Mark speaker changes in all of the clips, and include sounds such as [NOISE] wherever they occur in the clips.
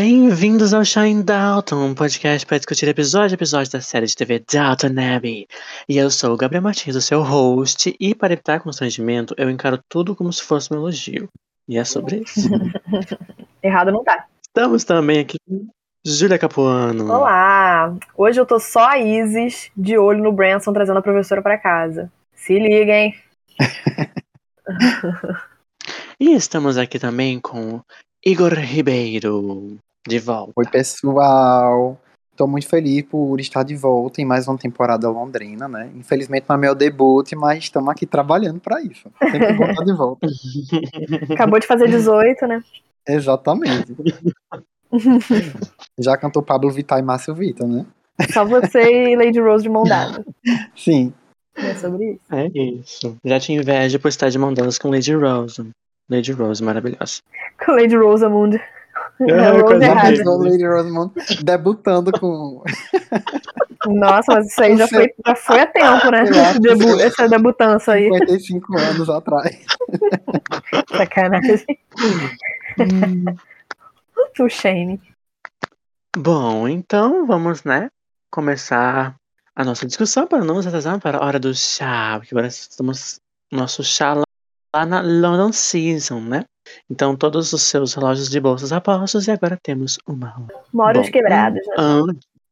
Speaker 1: Bem-vindos ao Shine Dalton, um podcast para discutir episódio a episódio da série de TV Dalton Abbey. E eu sou o Gabriel Martins, o seu host, e para evitar constrangimento, eu encaro tudo como se fosse um elogio. E é sobre isso. [LAUGHS]
Speaker 2: Errado não tá.
Speaker 1: Estamos também aqui com Júlia Capuano.
Speaker 2: Olá! Hoje eu tô só a Isis, de olho no Branson, trazendo a professora para casa. Se liguem! [LAUGHS]
Speaker 1: e estamos aqui também com Igor Ribeiro, de volta.
Speaker 3: Oi, pessoal. Tô muito feliz por estar de volta em mais uma temporada londrina, né? Infelizmente não é meu debut, mas estamos aqui trabalhando para isso. Sempre bom estar de volta. [LAUGHS]
Speaker 2: Acabou de fazer 18, né?
Speaker 3: Exatamente. [LAUGHS] Já cantou Pablo Vittar e Márcio Vitor, né?
Speaker 2: Só você e Lady Rose de mão dada.
Speaker 3: Sim.
Speaker 2: É sobre isso.
Speaker 1: É isso. Já tinha inveja por estar de mão dadas com Lady Rose. Lady Rose, maravilhosa.
Speaker 2: Com Lady Rosamund.
Speaker 1: É,
Speaker 3: Lady Rosamund debutando com. [LAUGHS]
Speaker 2: Nossa, mas isso aí já foi, já foi a tempo, né? [LAUGHS] Debu- essa debutança aí.
Speaker 3: 55 anos atrás. [LAUGHS]
Speaker 2: Sacanagem. o Shane.
Speaker 1: Bom, então vamos, né, começar a nossa discussão para não nos atrasar para a hora do chá, porque agora estamos no nosso chá lá, lá na London Season, né? Então todos os seus relógios de bolsas apostos e agora temos uma hora.
Speaker 2: Moros
Speaker 1: Bom,
Speaker 2: quebrados, né?
Speaker 1: Ah,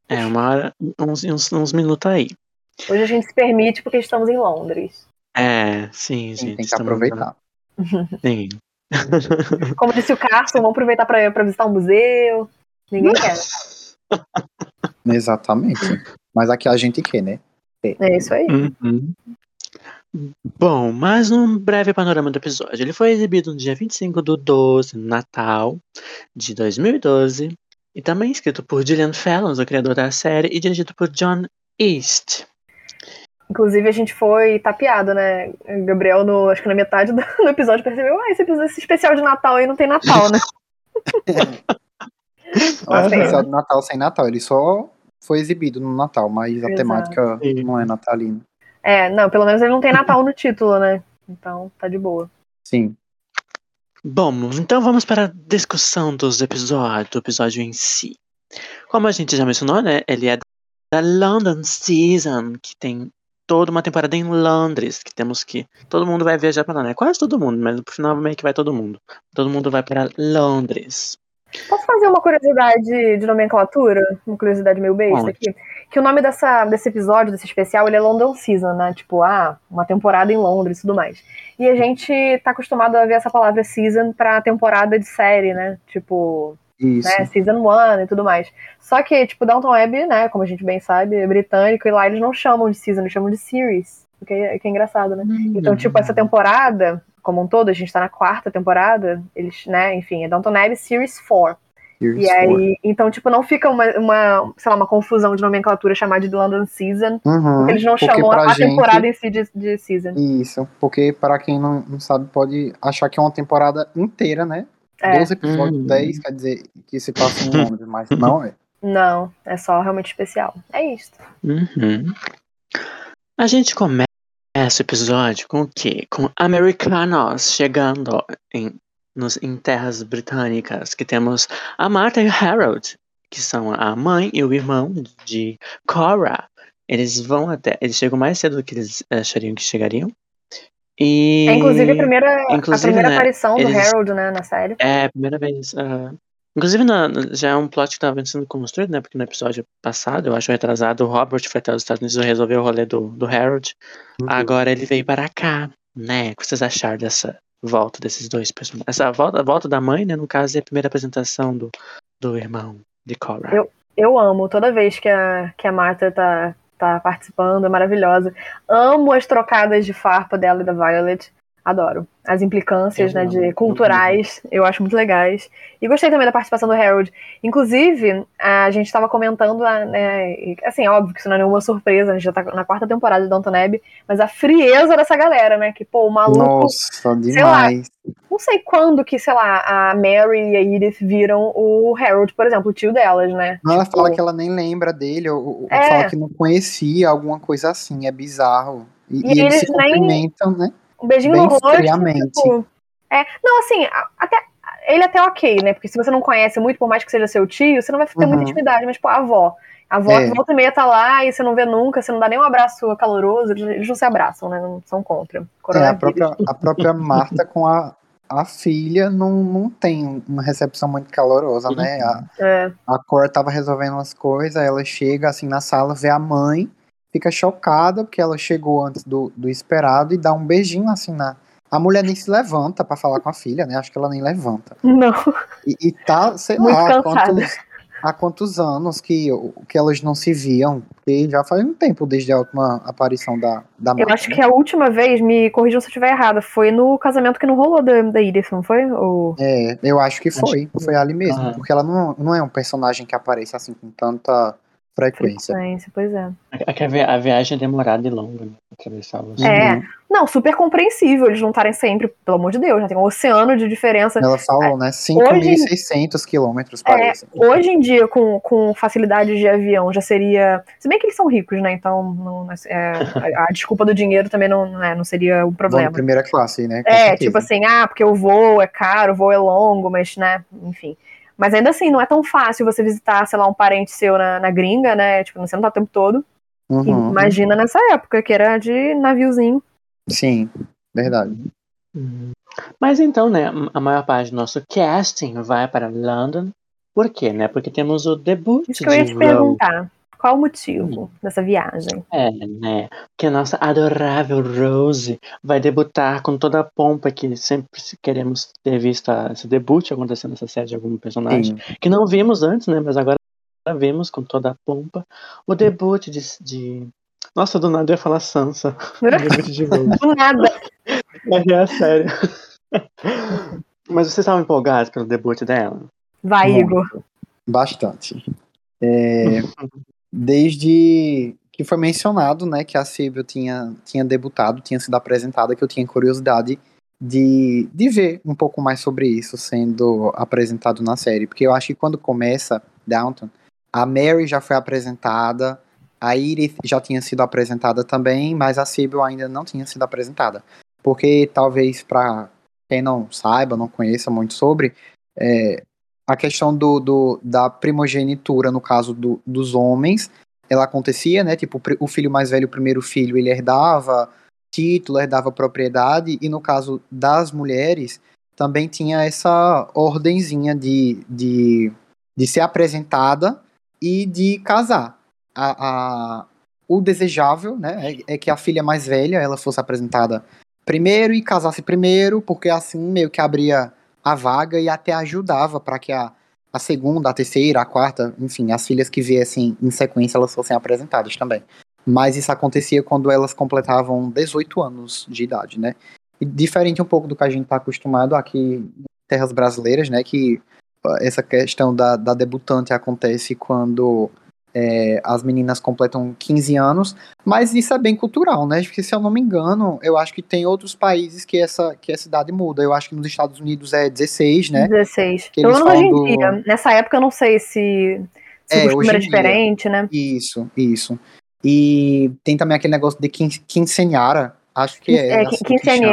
Speaker 1: é, uma hora, uns, uns, uns minutos aí.
Speaker 2: Hoje a gente se permite porque estamos em Londres.
Speaker 1: É, sim,
Speaker 3: Sim,
Speaker 1: gente.
Speaker 3: tem que aproveitar. [LAUGHS]
Speaker 1: Sim. [LAUGHS]
Speaker 2: Como disse o Carson, vamos aproveitar para pra visitar um museu. Ninguém [LAUGHS] quer.
Speaker 3: Exatamente. Mas aqui a gente quer, né?
Speaker 2: É isso aí.
Speaker 1: Uhum. Bom, mais um breve panorama do episódio. Ele foi exibido no dia 25 do 12, Natal, de 2012, e também escrito por Gillian Fallon, o criador da série, e dirigido por John East.
Speaker 2: Inclusive, a gente foi tapeado, né? O Gabriel, no, acho que na metade do, do episódio, percebeu: ah, esse, episódio- esse especial de Natal aí não tem Natal, né? [LAUGHS]
Speaker 3: É um especial de Natal sem Natal. Ele só foi exibido no Natal, mas a
Speaker 2: Exato.
Speaker 3: temática
Speaker 1: Sim.
Speaker 3: não é natalina.
Speaker 2: É, não, pelo menos ele não tem Natal no título, né? Então, tá de boa.
Speaker 3: Sim.
Speaker 1: Bom, então vamos para a discussão dos episódios, do episódio em si. Como a gente já mencionou, né, ele é da London Season, que tem toda uma temporada em Londres, que temos que... Todo mundo vai viajar para lá, né? Quase todo mundo, mas no final meio que vai todo mundo. Todo mundo vai para Londres.
Speaker 2: Posso fazer uma curiosidade de nomenclatura? Uma curiosidade meio besta aqui? Que o nome dessa, desse episódio, desse especial, ele é London Season, né? Tipo, ah, uma temporada em Londres e tudo mais. E a gente tá acostumado a ver essa palavra season pra temporada de série, né? Tipo,
Speaker 3: Isso.
Speaker 2: né, Season 1 e tudo mais. Só que, tipo, Downton Abbey, né, como a gente bem sabe, é britânico, e lá eles não chamam de season, eles chamam de series. O que é, que é engraçado, né? Então, tipo, essa temporada, como um todo, a gente tá na quarta temporada, eles, né, enfim, é Downton Abbey Series 4.
Speaker 3: Here's
Speaker 2: E aí, então, tipo, não fica uma, uma, sei lá, uma confusão de nomenclatura chamada de London Season,
Speaker 3: Uhum,
Speaker 2: porque eles não
Speaker 3: porque
Speaker 2: chamam a
Speaker 3: gente-
Speaker 2: temporada em si de, de season.
Speaker 3: Isso, porque para quem não, não sabe, pode achar que é uma temporada inteira, né?
Speaker 2: É.
Speaker 3: 12 episódios,
Speaker 1: Uhum.
Speaker 3: 10, quer dizer que se passa em Londres, mas [LAUGHS] não é.
Speaker 2: Não, é só realmente especial. É isso.
Speaker 1: Uhum. A gente começa o episódio com o quê? Com americanos chegando em, nos, em terras britânicas, que temos a Martha e o Harold, que são a mãe e o irmão de Cora. Eles vão até. Eles chegam mais cedo do que eles achariam que chegariam. E.
Speaker 2: É, inclusive, a primeira,
Speaker 1: inclusive,
Speaker 2: a primeira
Speaker 1: né,
Speaker 2: aparição do
Speaker 1: eles-
Speaker 2: Harold, né, na série.
Speaker 1: É, a primeira vez. ah, inclusive, na- já é um plot que estava sendo construído, né? Porque no episódio passado, eu acho retrasado, o Robert foi até os Estados Unidos e resolveu o rolê do, do Harold. Agora ele veio para cá, né? O que vocês acharam dessa volta desses dois personagens? Essa volta, a volta da mãe, né? No caso, é a primeira apresentação do, do irmão de Cora.
Speaker 2: Eu- Eu amo toda vez que a, que a Martha tá, tá participando, é maravilhosa. Amo as trocadas de farpa dela e da Violet. Adoro. As implicâncias,
Speaker 1: Eu
Speaker 2: né, de culturais, eu acho muito legais. E gostei também da participação do Harold. Inclusive, a gente estava comentando, né, e, assim, óbvio que isso não é nenhuma surpresa, a gente já tá na quarta temporada de Downton Abbey, mas a frieza dessa galera, né, que, pô, o maluco,
Speaker 3: Nossa, demais.
Speaker 2: não sei quando que, sei lá, a Mary e a Edith viram o Harold, por exemplo, o tio delas, né?
Speaker 3: Ela
Speaker 2: Tipo,
Speaker 3: fala que ela nem lembra dele, ou, ou
Speaker 2: É.
Speaker 3: fala que não conhecia, alguma coisa assim, é bizarro. E,
Speaker 2: E
Speaker 3: e eles se
Speaker 2: eles nem-
Speaker 3: cumprimentam, né?
Speaker 2: Um beijinho
Speaker 3: bem
Speaker 2: no rosto, tipo, é, não, assim, até ele até ok, né? Porque se você não conhece muito, por mais que seja seu tio, você não vai ter muita
Speaker 3: Uhum.
Speaker 2: intimidade, mas, pô, a avó. A avó
Speaker 3: É.
Speaker 2: volta e meia tá lá e você não vê nunca, você não dá nem um abraço caloroso, eles, não se abraçam, né? Não são contra.
Speaker 3: É, a própria, a própria [LAUGHS] Marta com a, a filha não, não tem uma recepção muito calorosa, né? A,
Speaker 2: É.
Speaker 3: a Cor tava resolvendo umas coisas, ela chega assim na sala, vê a mãe, fica chocada porque ela chegou antes do, do esperado e dá um beijinho assim na. A mulher nem se levanta pra falar com a filha, né? Acho que ela nem levanta.
Speaker 2: Não.
Speaker 3: E, e tá, sei
Speaker 2: Muito
Speaker 3: lá,
Speaker 2: cansada.
Speaker 3: quantos, há quantos anos que, que elas não se viam. Porque já faz um tempo desde a última aparição da, da
Speaker 2: Eu
Speaker 3: Marta,
Speaker 2: acho
Speaker 3: né?
Speaker 2: que a última vez, me corrijam se eu estiver errada, foi no casamento que não rolou da, da Edith, não foi? Ou...
Speaker 3: É, eu acho que
Speaker 1: Acho
Speaker 3: foi. Foi ali mesmo.
Speaker 1: Aham.
Speaker 3: Porque ela não, não é um personagem que aparece assim com tanta frequência.
Speaker 2: Frequência, pois é.
Speaker 1: É que a vi- a viagem é demorada e longa, né? Atravessar.
Speaker 2: É. Não, super compreensível eles não estarem sempre, pelo amor de Deus, né? Tem um oceano de diferença.
Speaker 3: Ela falou, né?
Speaker 2: Hoje-
Speaker 3: 5.600 quilômetros, parece.
Speaker 2: Hoje em dia, com, com facilidades de avião, já seria. Se bem que eles são ricos, né? Então não, é, a, a desculpa do dinheiro também não, não, é, não seria o
Speaker 3: Voo
Speaker 2: problema.
Speaker 3: de primeira classe, né? Com
Speaker 2: É,
Speaker 3: certeza.
Speaker 2: tipo assim, ah, porque o voo é caro, o voo é longo, mas, né, enfim. Mas ainda assim, não é tão fácil você visitar, sei lá, um parente seu na, na gringa, né? Tipo, você não tá o tempo todo.
Speaker 3: Uhum.
Speaker 2: Imagina nessa época, que era de naviozinho.
Speaker 3: Sim, verdade.
Speaker 1: Uhum. Mas então, né, a maior parte do nosso casting vai para London. Por quê, né? Porque temos o debut
Speaker 2: Isso que eu ia
Speaker 1: de
Speaker 2: te
Speaker 1: Rose.
Speaker 2: perguntar. Qual o motivo dessa viagem?
Speaker 1: É, né? Que a nossa adorável Rose vai debutar com toda a pompa que sempre queremos ter visto esse debut acontecendo nessa série de algum personagem.
Speaker 3: Sim.
Speaker 1: Que não vimos antes, né? Mas agora vimos com toda a pompa. O debut de. de... Nossa, do nada eu ia falar Sansa. [LAUGHS] O debut de Rose.
Speaker 2: Do nada.
Speaker 1: É, é sério. Mas vocês estavam empolgados pelo debut dela?
Speaker 2: Vai,
Speaker 3: Muito.
Speaker 2: Igor.
Speaker 3: Bastante. É, [LAUGHS] desde que foi mencionado, né, que a Sibyl tinha, tinha debutado, tinha sido apresentada, que eu tinha curiosidade de, de ver um pouco mais sobre isso sendo apresentado na série. Porque eu acho que quando começa Downton, a Mary já foi apresentada, a Edith já tinha sido apresentada também, mas a Sibyl ainda não tinha sido apresentada. Porque talvez para quem não saiba, não conheça muito sobre, é, a questão do, do- da primogenitura, no caso do- dos homens, ela acontecia, né? Tipo, o filho mais velho, o primeiro filho, ele herdava título, herdava propriedade, e no caso das mulheres, também tinha essa ordenzinha de, de, de ser apresentada e de casar. A, a- o desejável, né, é, é que a filha mais velha, ela fosse apresentada primeiro e casasse primeiro, porque assim meio que abria a vaga e até ajudava para que a, a segunda, a terceira, a quarta, enfim, as filhas que viessem em sequência, elas fossem apresentadas também. Mas isso acontecia quando elas completavam 18 anos de idade, né? E diferente um pouco do que a gente está acostumado aqui em terras brasileiras, né? Que essa questão da, da debutante acontece quando é, as meninas completam 15 anos, mas isso é bem cultural, né? Porque se eu não me engano, eu acho que tem outros países que essa, que essa idade muda. Eu acho que nos Estados Unidos é 16, né?
Speaker 2: 16.
Speaker 3: Que
Speaker 2: Pelo menos hoje em
Speaker 3: do-
Speaker 2: dia. Nessa época eu não sei se, se
Speaker 3: É,
Speaker 2: o costume era
Speaker 3: dia.
Speaker 2: diferente, né?
Speaker 3: Isso, isso. E tem também aquele negócio de quin- quinceanhara, acho que é.
Speaker 2: É,
Speaker 3: assim que
Speaker 2: no
Speaker 3: chama.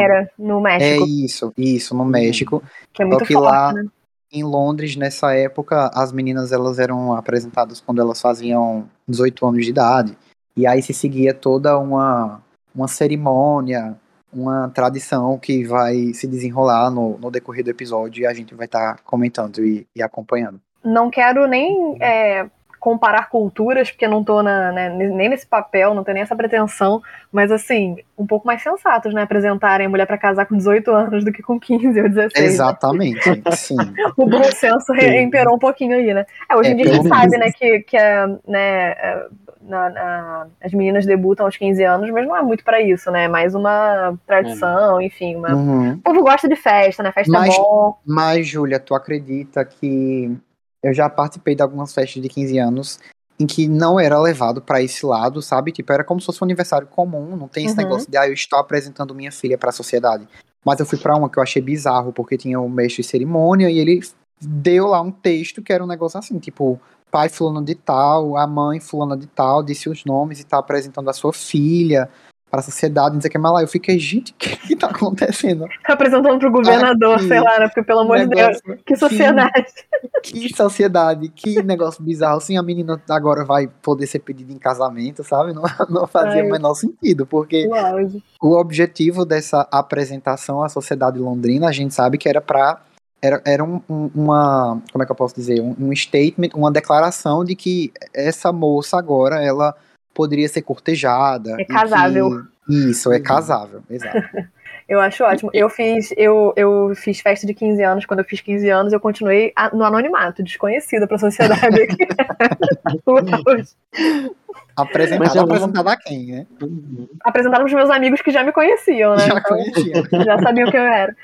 Speaker 3: É
Speaker 2: México,
Speaker 3: isso, isso, no México.
Speaker 2: que é muito
Speaker 3: que
Speaker 2: forte,
Speaker 3: lá-
Speaker 2: né?
Speaker 3: Em Londres, nessa época, as meninas elas eram apresentadas quando elas faziam 18 anos de idade. E aí se seguia toda uma, uma cerimônia, uma tradição que vai se desenrolar no, no decorrer do episódio e a gente vai estar comentando e, e acompanhando.
Speaker 2: Não quero nem é, comparar culturas, porque não tô na, né, nem nesse papel, não tenho nem essa pretensão, mas assim, um pouco mais sensatos, né? Apresentarem a mulher pra casar com 18 anos do que com 15 ou 16. né?
Speaker 3: Exatamente, [LAUGHS] sim.
Speaker 2: O bom senso re-
Speaker 1: Sim.
Speaker 2: imperou um pouquinho aí, né? É, hoje
Speaker 3: É,
Speaker 2: em dia a gente sabe, né, que, que é, né, é, na, na, as meninas debutam aos 15 anos, mas não é muito para isso, né? É mais uma tradição, é. enfim. Uma... Uhum. O povo gosta de festa, né? Festa
Speaker 3: é
Speaker 2: mas, é bom.
Speaker 3: Mas, Júlia, tu acredita que eu já participei de algumas festas de 15 anos em que não era levado para esse lado, sabe? Tipo, era como se fosse um aniversário comum, não tem esse uhum. negócio de, ah, eu estou apresentando minha filha para a sociedade. Mas eu fui para uma que eu achei bizarro, porque tinha um mestre de cerimônia e ele deu lá um texto que era um negócio assim, tipo, pai fulano de tal, a mãe fulana de tal, disse os nomes e tá apresentando a sua filha para a sociedade, não sei o que mais lá. Eu fiquei, gente, o que, [LAUGHS] que tá acontecendo?
Speaker 2: Apresentando pro governador, Aqui, sei lá, né? Porque, pelo amor de Deus, que sociedade.
Speaker 3: Que, que, sociedade, que negócio bizarro. Assim, a menina agora vai poder ser pedida em casamento, sabe? Não, [LAUGHS] não fazia o menor sentido, porque o objetivo dessa apresentação à sociedade londrina, a gente sabe que era para era, era um, um, uma, como é que eu posso dizer, um, um, statement, uma declaração de que essa moça agora, ela poderia ser cortejada.
Speaker 2: É casável.
Speaker 3: Que, isso, é casável, exato. [LAUGHS]
Speaker 2: Eu acho ótimo. Eu fiz, eu, eu fiz festa de 15 anos. Quando eu fiz 15 anos, eu continuei no anonimato, desconhecida para a sociedade aqui.
Speaker 3: Apresentada, apresentada a quem, né?
Speaker 2: Apresentada para meus amigos que já me conheciam, né?
Speaker 3: Já conheciam. [LAUGHS]
Speaker 2: já sabiam quem eu era.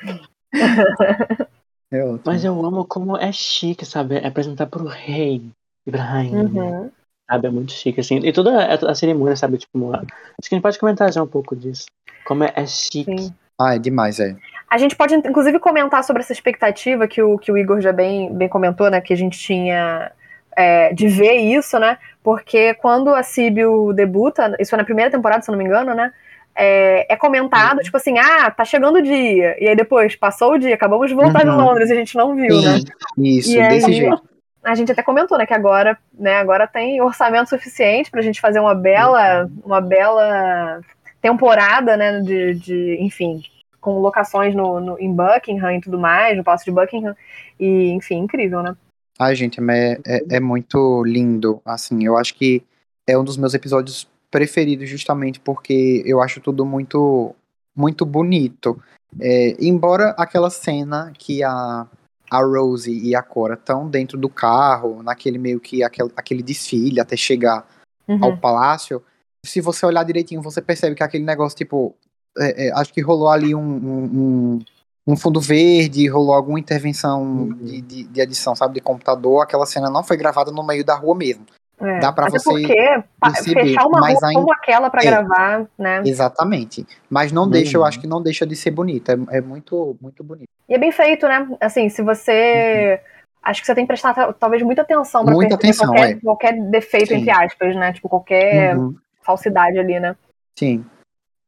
Speaker 1: É Mas eu amo como é chique, sabe? É apresentar pro rei Ibrahim. Uhum. Sabe? É muito chique, assim. E toda a, a cerimônia, sabe? Tipo, acho que a gente pode comentar já um pouco disso. Como é, é chique. Sim.
Speaker 3: Ah, é demais, é.
Speaker 2: A gente pode, inclusive, comentar sobre essa expectativa que o, que o Igor já bem, bem comentou, né? Que a gente tinha é, de ver isso, né? Porque quando a Síbio debuta, isso foi na primeira temporada, se eu não me engano, né? é, é comentado, uhum. tipo assim, ah, tá chegando o dia. E aí depois, passou o dia, acabamos de voltar uhum. de Londres e a gente não viu, Sim, né?
Speaker 3: Isso,
Speaker 2: e
Speaker 3: desse aí, jeito.
Speaker 2: A gente até comentou, né, que agora, né, agora tem orçamento suficiente pra gente fazer uma bela, uma bela temporada, né, de, de enfim, com locações no, no, em Buckingham e tudo mais, no Palácio de Buckingham, e, enfim, incrível, né?
Speaker 3: Ai, gente, é, é, é muito lindo, assim, eu acho que é um dos meus episódios preferido justamente porque eu acho tudo muito muito bonito. É, embora aquela cena que a, a Rose e a Cora estão dentro do carro, naquele meio que aquele, aquele desfile até chegar uhum. ao palácio, se você olhar direitinho, você percebe que aquele negócio, tipo, é, é, acho que rolou ali um, um, um, fundo verde, rolou alguma intervenção uhum. de, de, de, edição, sabe, de computador, aquela cena não foi gravada no meio da rua mesmo. É,
Speaker 2: Dá para você porque perceber, fechar uma mas rua ainda... como aquela para é, gravar, né?
Speaker 3: Exatamente. Mas não uhum. deixa, eu acho que não deixa de ser bonito. É, é, muito, muito bonito.
Speaker 2: E é bem feito, né? Assim, se você. Uhum. Acho que você tem que prestar talvez muita atenção para
Speaker 3: muita atenção,
Speaker 2: qualquer,
Speaker 3: é.
Speaker 2: qualquer defeito, Sim. entre aspas, né? Tipo, qualquer uhum. falsidade ali, né?
Speaker 3: Sim.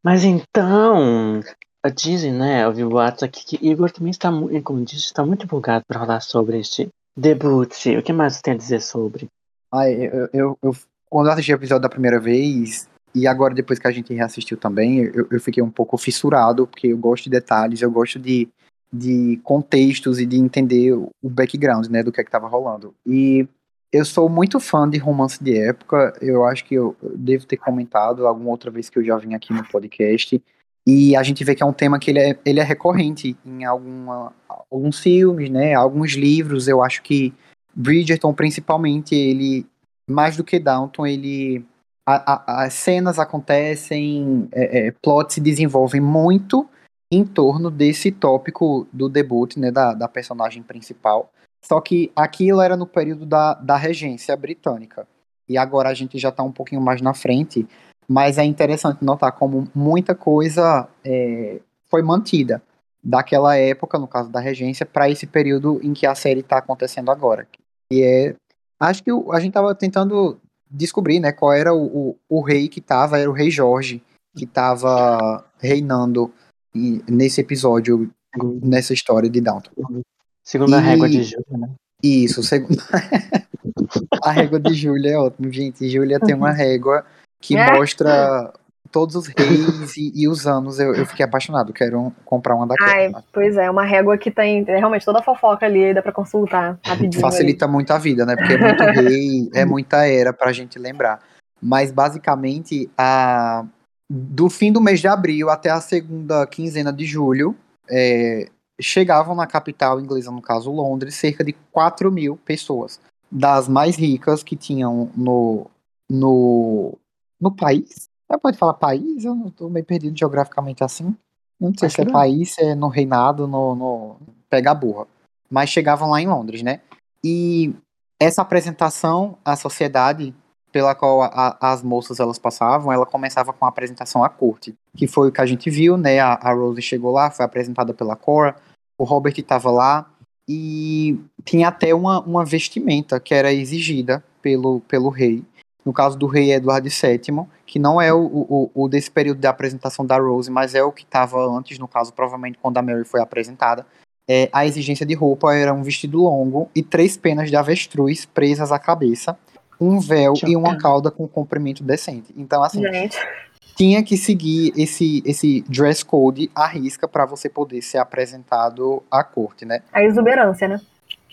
Speaker 1: Mas então, dizem, né? Eu vi o boato aqui que Igor também está, como disse, está muito empolgado para falar sobre este debut. O que mais você tem a dizer sobre?
Speaker 3: Ai, eu, eu, eu, quando eu assisti o episódio da primeira vez, e agora depois que a gente reassistiu também, eu, eu fiquei um pouco fissurado, porque eu gosto de detalhes, eu gosto de, de contextos e de entender o background, né, do que é que tava rolando. E eu sou muito fã de romance de época, eu acho que eu devo ter comentado alguma outra vez que eu já vim aqui no podcast, e a gente vê que é um tema que ele é, ele é recorrente em alguma, alguns filmes, né, alguns livros, eu acho que Bridgerton, principalmente, ele, mais do que Downton, ele. As cenas acontecem, é, é, plots se desenvolvem muito em torno desse tópico do debut, né, da, da personagem principal. Só que aquilo era no período da, da regência britânica. E agora a gente já está um pouquinho mais na frente. Mas é interessante notar como muita coisa é, foi mantida daquela época, no caso da regência, para esse período em que a série está acontecendo agora. E é. Acho que o, a gente tava tentando descobrir, né, qual era o, o, o rei que tava, era o rei Jorge, que tava reinando nesse episódio, nessa história de Downton.
Speaker 1: Segundo e... a régua de Júlia, né?
Speaker 3: Isso, segundo [LAUGHS] a régua de Júlia é ótimo, gente. Júlia tem uma régua que é. mostra todos os reis e, e, os anos eu, eu fiquei apaixonado. Quero comprar uma daquela. Ai,
Speaker 2: pois é, uma régua que tem realmente toda a fofoca ali, dá pra consultar rapidinho.
Speaker 3: Facilita ali. muito a vida, né? Porque é muito rei, é muita era pra gente lembrar. Mas basicamente, a, do fim do mês de abril até a segunda quinzena de julho, é, chegavam na capital inglesa, no caso Londres, cerca de 4 mil pessoas. Das mais ricas que tinham no, no, no país. É, pode falar país? Eu não tô meio perdido geograficamente assim. Não sei
Speaker 1: Acho
Speaker 3: se é
Speaker 1: não.
Speaker 3: país, se é no reinado, no, no pega a burra. Mas chegavam lá em Londres, né? E essa apresentação à sociedade pela qual a- as moças elas passavam, ela começava com a apresentação à corte, que foi o que a gente viu, né? A, a Rose chegou lá, foi apresentada pela Cora, o Robert estava lá e tinha até uma, uma vestimenta que era exigida pelo, pelo rei. No caso do rei Eduardo VII, que não é o, o, o desse período da apresentação da Rose, mas é o que estava antes, no caso, provavelmente quando a Mary foi apresentada. É, a exigência de roupa era um vestido longo e três penas de avestruz presas à cabeça, um véu e uma cauda com comprimento decente. Então, assim,
Speaker 2: Gente,
Speaker 3: tinha que seguir esse, esse dress code à risca para você poder ser apresentado à corte, né?
Speaker 2: a exuberância, né?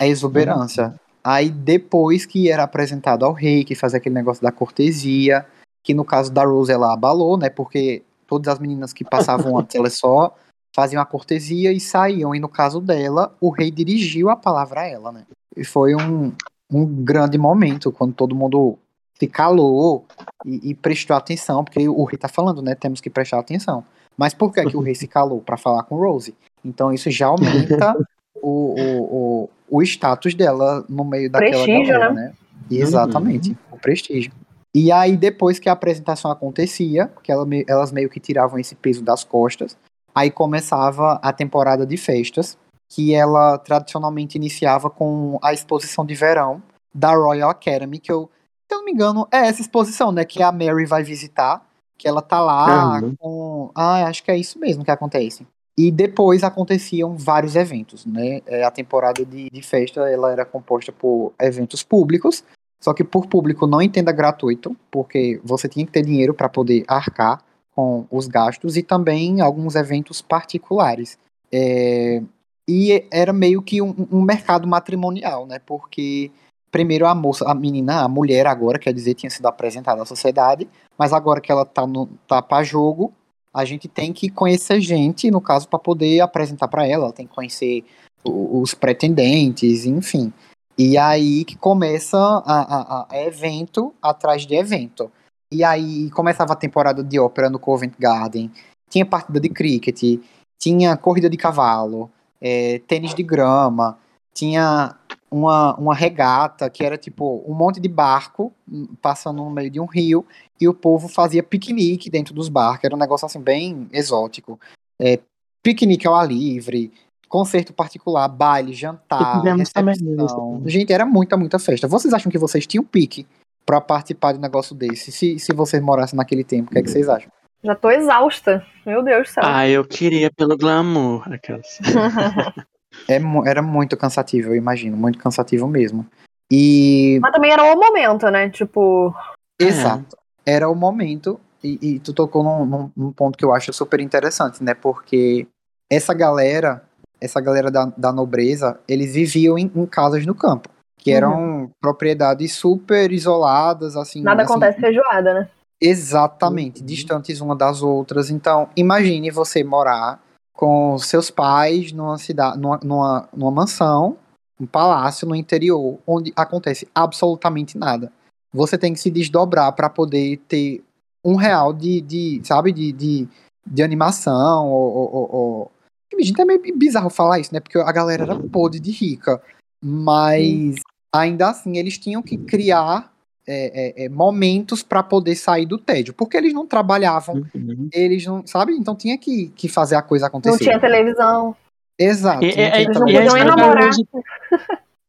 Speaker 3: A exuberância. Aí depois que era apresentado ao rei, que fazia aquele negócio da cortesia, que no caso da Rose ela abalou, né? Porque todas as meninas que passavam antes, [LAUGHS] elas só faziam a cortesia e saíam. E no caso dela, o rei dirigiu a palavra a ela, né? E foi um, um grande momento, quando todo mundo se calou e, e prestou atenção, porque o rei tá falando, né? Temos que prestar atenção. Mas por que, que o rei se calou? Para falar com Rose. Então isso já aumenta [LAUGHS] o, o, o, o status dela no meio daquela
Speaker 2: Prestígio,
Speaker 3: galera, né? Exatamente, o prestígio. E aí, depois que a apresentação acontecia, que ela me- elas meio que tiravam esse peso das costas, aí começava a temporada de festas, que ela tradicionalmente iniciava com a exposição de verão da Royal Academy, que eu, se eu não me engano, é essa exposição, né? Que a Mary vai visitar, que ela tá lá
Speaker 1: Aham.
Speaker 3: com. Ah, acho que é isso mesmo que acontece. E depois aconteciam vários eventos, né? É, A temporada de, de festa ela era composta por eventos públicos, só que por público não entenda gratuito, porque você tinha que ter dinheiro para poder arcar com os gastos e também alguns eventos particulares. É, e era meio que um, um mercado matrimonial, né? Porque primeiro a moça, a menina, a mulher agora, quer dizer, tinha sido apresentada à sociedade, mas agora que ela tá no tá para jogo, a gente tem que conhecer gente, no caso, para poder apresentar para ela, ela tem que conhecer os pretendentes, enfim. E aí que começa a, a- a evento atrás de evento. E aí começava a temporada de ópera no Covent Garden, tinha partida de cricket, tinha corrida de cavalo, é, tênis de grama, tinha uma, uma regata que era tipo um monte de barco hum, passando no meio de um rio e o povo fazia piquenique dentro dos barcos, era um negócio assim bem exótico. É, piquenique ao ar livre, concerto particular, baile, jantar, recepção.
Speaker 1: isso.
Speaker 3: Gente, era muita, muita festa. Vocês acham que vocês tinham pique pra participar de um negócio desse? Se, se vocês morassem naquele tempo, o que é que vocês acham?
Speaker 2: Já tô exausta. Meu Deus do céu.
Speaker 1: Ah, eu queria pelo glamour. Aquelas. [LAUGHS]
Speaker 3: É, era muito cansativo, eu imagino, muito cansativo mesmo. E
Speaker 2: Mas também era o momento, né? Tipo.
Speaker 3: Exato. Era o momento, e, e tu tocou num, num- num ponto que eu acho super interessante, né? Porque essa galera, essa galera da, da nobreza, eles viviam em, em casas no campo, que eram propriedades super isoladas, assim.
Speaker 2: nada
Speaker 3: assim,
Speaker 2: acontece feijoada, né?
Speaker 3: Exatamente,
Speaker 1: Uhum.
Speaker 3: distantes uma das outras. Então, imagine você morar com seus pais numa cidade, numa, numa, numa mansão, um palácio no interior, onde acontece absolutamente nada. Você tem que se desdobrar para poder ter um real de, de sabe, de, de, de animação, ou, ou, ou- Gente, é meio bizarro falar isso, né? Porque a galera era podre de rica. Mas, ainda assim, eles tinham que criar é, é, é, momentos para poder sair do tédio. Porque eles não trabalhavam,
Speaker 1: Uhum.
Speaker 3: eles não, sabe? Então tinha que, que fazer a coisa acontecer.
Speaker 2: Não tinha televisão.
Speaker 3: Exato.
Speaker 1: E-
Speaker 3: não tinha
Speaker 1: e-
Speaker 2: Eles não
Speaker 1: e
Speaker 2: podiam namorar.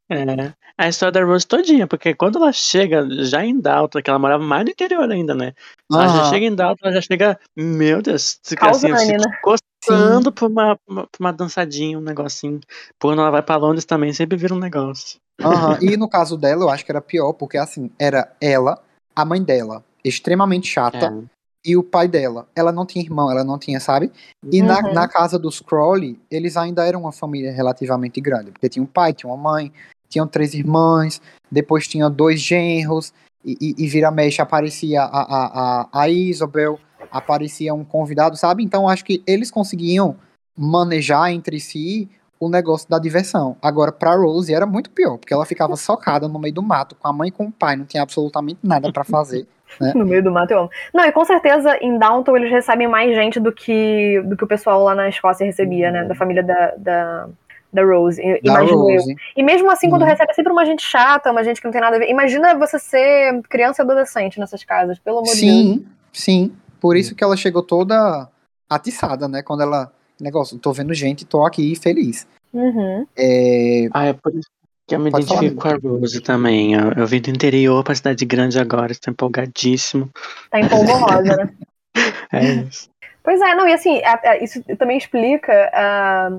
Speaker 1: É, a história da Rose todinha, porque quando ela chega já em Dalton, que ela morava mais no interior ainda, né? Ela já
Speaker 3: Aham.
Speaker 1: chega em Dalton, ela já chega, meu Deus, se-
Speaker 2: Causane,
Speaker 1: assim, se
Speaker 2: né?
Speaker 1: coçando pra uma, pra uma dançadinha, um negocinho. Quando ela vai pra Londres também, sempre vira um negócio.
Speaker 3: Aham, [LAUGHS] E no caso dela, eu acho que era pior, porque assim, era ela, a mãe dela, extremamente chata,
Speaker 1: É.
Speaker 3: e o pai dela. Ela não tinha irmão, ela não tinha, sabe? E na,
Speaker 2: Uhum.
Speaker 3: na casa dos Crowley, eles ainda eram uma família relativamente grande, porque tinha um pai, tinha uma mãe, tinham três irmãs, depois tinha dois genros, e, e, e vira mexe aparecia a, a, a, a Isabel, aparecia um convidado, sabe? Então acho que eles conseguiam manejar entre si o negócio da diversão. Agora, pra Rose era muito pior, porque ela ficava socada no meio do mato, com a mãe e com o pai, não tinha absolutamente nada pra fazer. Né? [LAUGHS]
Speaker 2: No meio do mato eu amo. Não, e com certeza em Downton eles recebem mais gente do que, do que o pessoal lá na Escócia recebia, né? Da família da, da, da Rose,
Speaker 3: Da
Speaker 2: imagino eu. E mesmo assim, quando
Speaker 3: Uhum.
Speaker 2: recebe é sempre uma gente chata, uma gente que não tem nada a ver. Imagina você ser criança e adolescente nessas casas, pelo amor de Deus.
Speaker 3: Sim, sim. Por isso que ela chegou toda atiçada, né? Quando ela. Negócio, tô vendo gente, tô aqui feliz.
Speaker 2: Uhum.
Speaker 3: É,
Speaker 1: Ah, é por isso que eu me
Speaker 3: Pode falar,
Speaker 1: identifico com a Rose também. Eu, eu vim do interior pra cidade grande agora, estou empolgadíssimo.
Speaker 2: Tá em polvo rosa, né? [LAUGHS]
Speaker 1: É isso.
Speaker 2: Pois é, não, e assim, a- a- isso também explica ah,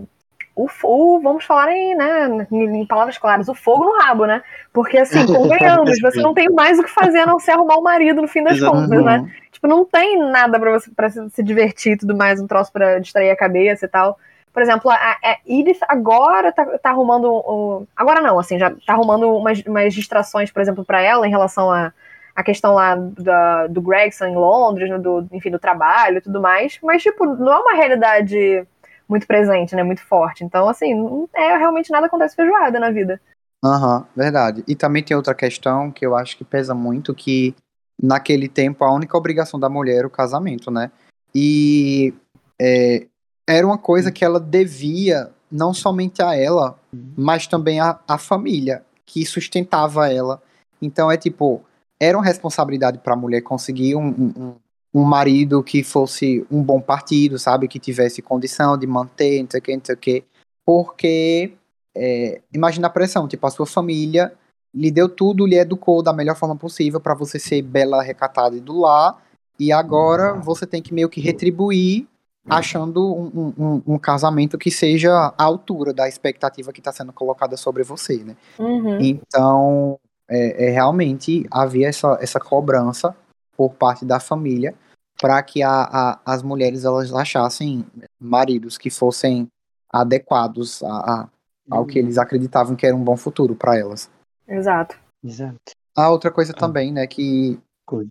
Speaker 2: o, o- vamos falar em, né, em, em palavras claras, o fogo no rabo, né? Porque assim, [LAUGHS] convenhamos, você não tem mais o que fazer a não ser arrumar o marido no fim das
Speaker 1: Exato.
Speaker 2: contas, né?
Speaker 3: uhum.
Speaker 2: Tipo, não tem nada pra você pra se se divertir e tudo mais, um troço pra distrair a cabeça e tal. Por exemplo, a, a Edith agora tá, tá arrumando. o- agora não, assim, já tá arrumando umas, umas distrações, por exemplo, pra ela em relação a, a questão lá da, do Gregson em Londres, né, do, enfim, do trabalho e tudo mais. Mas, tipo, não é uma realidade muito presente, né? Muito forte. Então, assim, não é realmente nada acontece feijoada na vida.
Speaker 3: Aham, verdade. E também tem outra questão que eu acho que pesa muito, que naquele tempo a única obrigação da mulher era o casamento, né? E é, era uma coisa que ela devia não somente a ela, mas também a, a família que sustentava ela. Então é tipo, era uma responsabilidade para a mulher conseguir um, um, um- marido que fosse um bom partido, sabe? Que tivesse condição de manter, não sei o que, não sei o que. Porque é, imagina a pressão, tipo, a sua família lhe deu tudo, lhe educou da melhor forma possível para você ser bela, recatada e do lar, e agora você tem que meio que retribuir achando um, um- um- um casamento que seja à altura da expectativa que está sendo colocada sobre você, né?
Speaker 2: Uhum.
Speaker 3: Então, é, é, realmente havia essa, essa cobrança por parte da família para que a, a- as mulheres elas achassem maridos que fossem adequados a, a- ao que eles acreditavam que era um bom futuro para elas.
Speaker 2: Exato.
Speaker 1: Exato.
Speaker 3: A outra coisa também, né, que
Speaker 1: Good.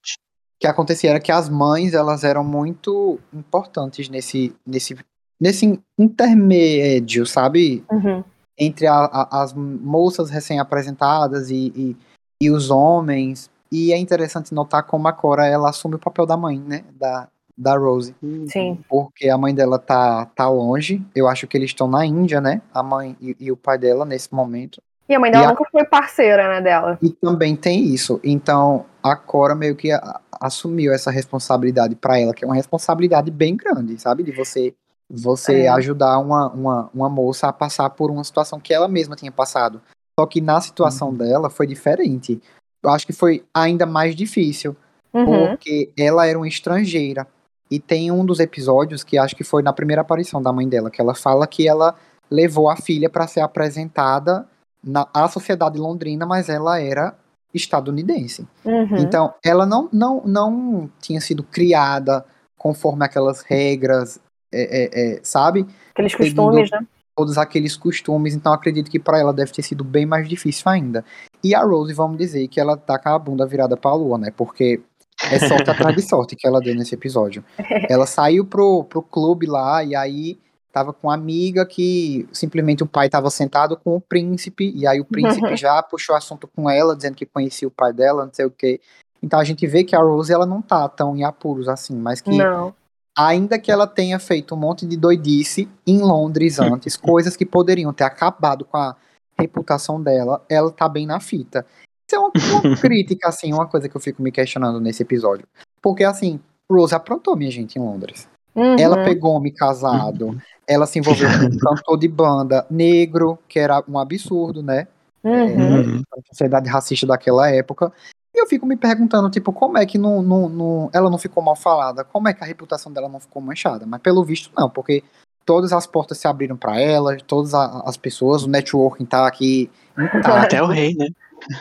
Speaker 3: que acontecia era que as mães elas eram muito importantes nesse nesse nesse intermédio, sabe,
Speaker 2: Uhum.
Speaker 3: entre a- a- as moças recém-apresentadas e, e, e os homens. E é interessante notar como a Cora ela assume o papel da mãe, né, da da Rose,
Speaker 2: Sim.
Speaker 3: porque a mãe dela tá tá longe. Eu acho que eles estão na Índia, né, a mãe e, e o pai dela nesse momento.
Speaker 2: E a mãe dela
Speaker 3: E a-
Speaker 2: nunca foi parceira, né, dela.
Speaker 3: E também tem isso. Então, a Cora meio que a- assumiu essa responsabilidade pra ela, que é uma responsabilidade bem grande, sabe? De você você
Speaker 2: É.
Speaker 3: ajudar uma, uma, uma moça a passar por uma situação que ela mesma tinha passado. Só que na situação dela foi diferente. Eu acho que foi ainda mais difícil,
Speaker 2: Uhum.
Speaker 3: porque ela era uma estrangeira. E tem um dos episódios que acho que foi na primeira aparição da mãe dela, que ela fala que ela levou a filha para ser apresentada na à sociedade londrina, mas ela era estadunidense.
Speaker 2: Uhum.
Speaker 3: Então, ela não, não, não tinha sido criada conforme aquelas regras, é, é, é, sabe?
Speaker 2: Aqueles
Speaker 3: seguindo-
Speaker 2: costumes, né?
Speaker 3: Todos aqueles costumes. Então, acredito que para ela deve ter sido bem mais difícil ainda. E a Rose, vamos dizer que ela tá com a bunda virada pra lua, né? Porque é sorte atrás de sorte que ela deu nesse episódio. [LAUGHS] Ela saiu pro, pro clube lá e aí tava com uma amiga que simplesmente o pai tava sentado com o príncipe e aí o príncipe [LAUGHS] já puxou assunto com ela, dizendo que conhecia o pai dela, não sei o quê. Então a gente vê que a Rose ela não tá tão em apuros assim, mas que
Speaker 2: Não.
Speaker 3: ainda que ela tenha feito um monte de doidice em Londres [LAUGHS] antes, coisas que poderiam ter acabado com a reputação dela, ela tá bem na fita. Isso é uma, uma [LAUGHS] crítica, assim, uma coisa que eu fico me questionando nesse episódio. Porque, assim, Rose aprontou, minha gente, em Londres.
Speaker 2: Uhum.
Speaker 3: Ela pegou homem casado, ela se envolveu com um cantor de banda negro, que era um absurdo, né?
Speaker 2: Uhum.
Speaker 3: a sociedade racista daquela época. E eu fico me perguntando, tipo, como é que não, não, não- ela não ficou mal falada? Como é que a reputação dela não ficou manchada? Mas pelo visto, não, porque todas as portas se abriram para ela, todas a- as pessoas, o networking tá aqui intacto.
Speaker 1: Até o rei, né?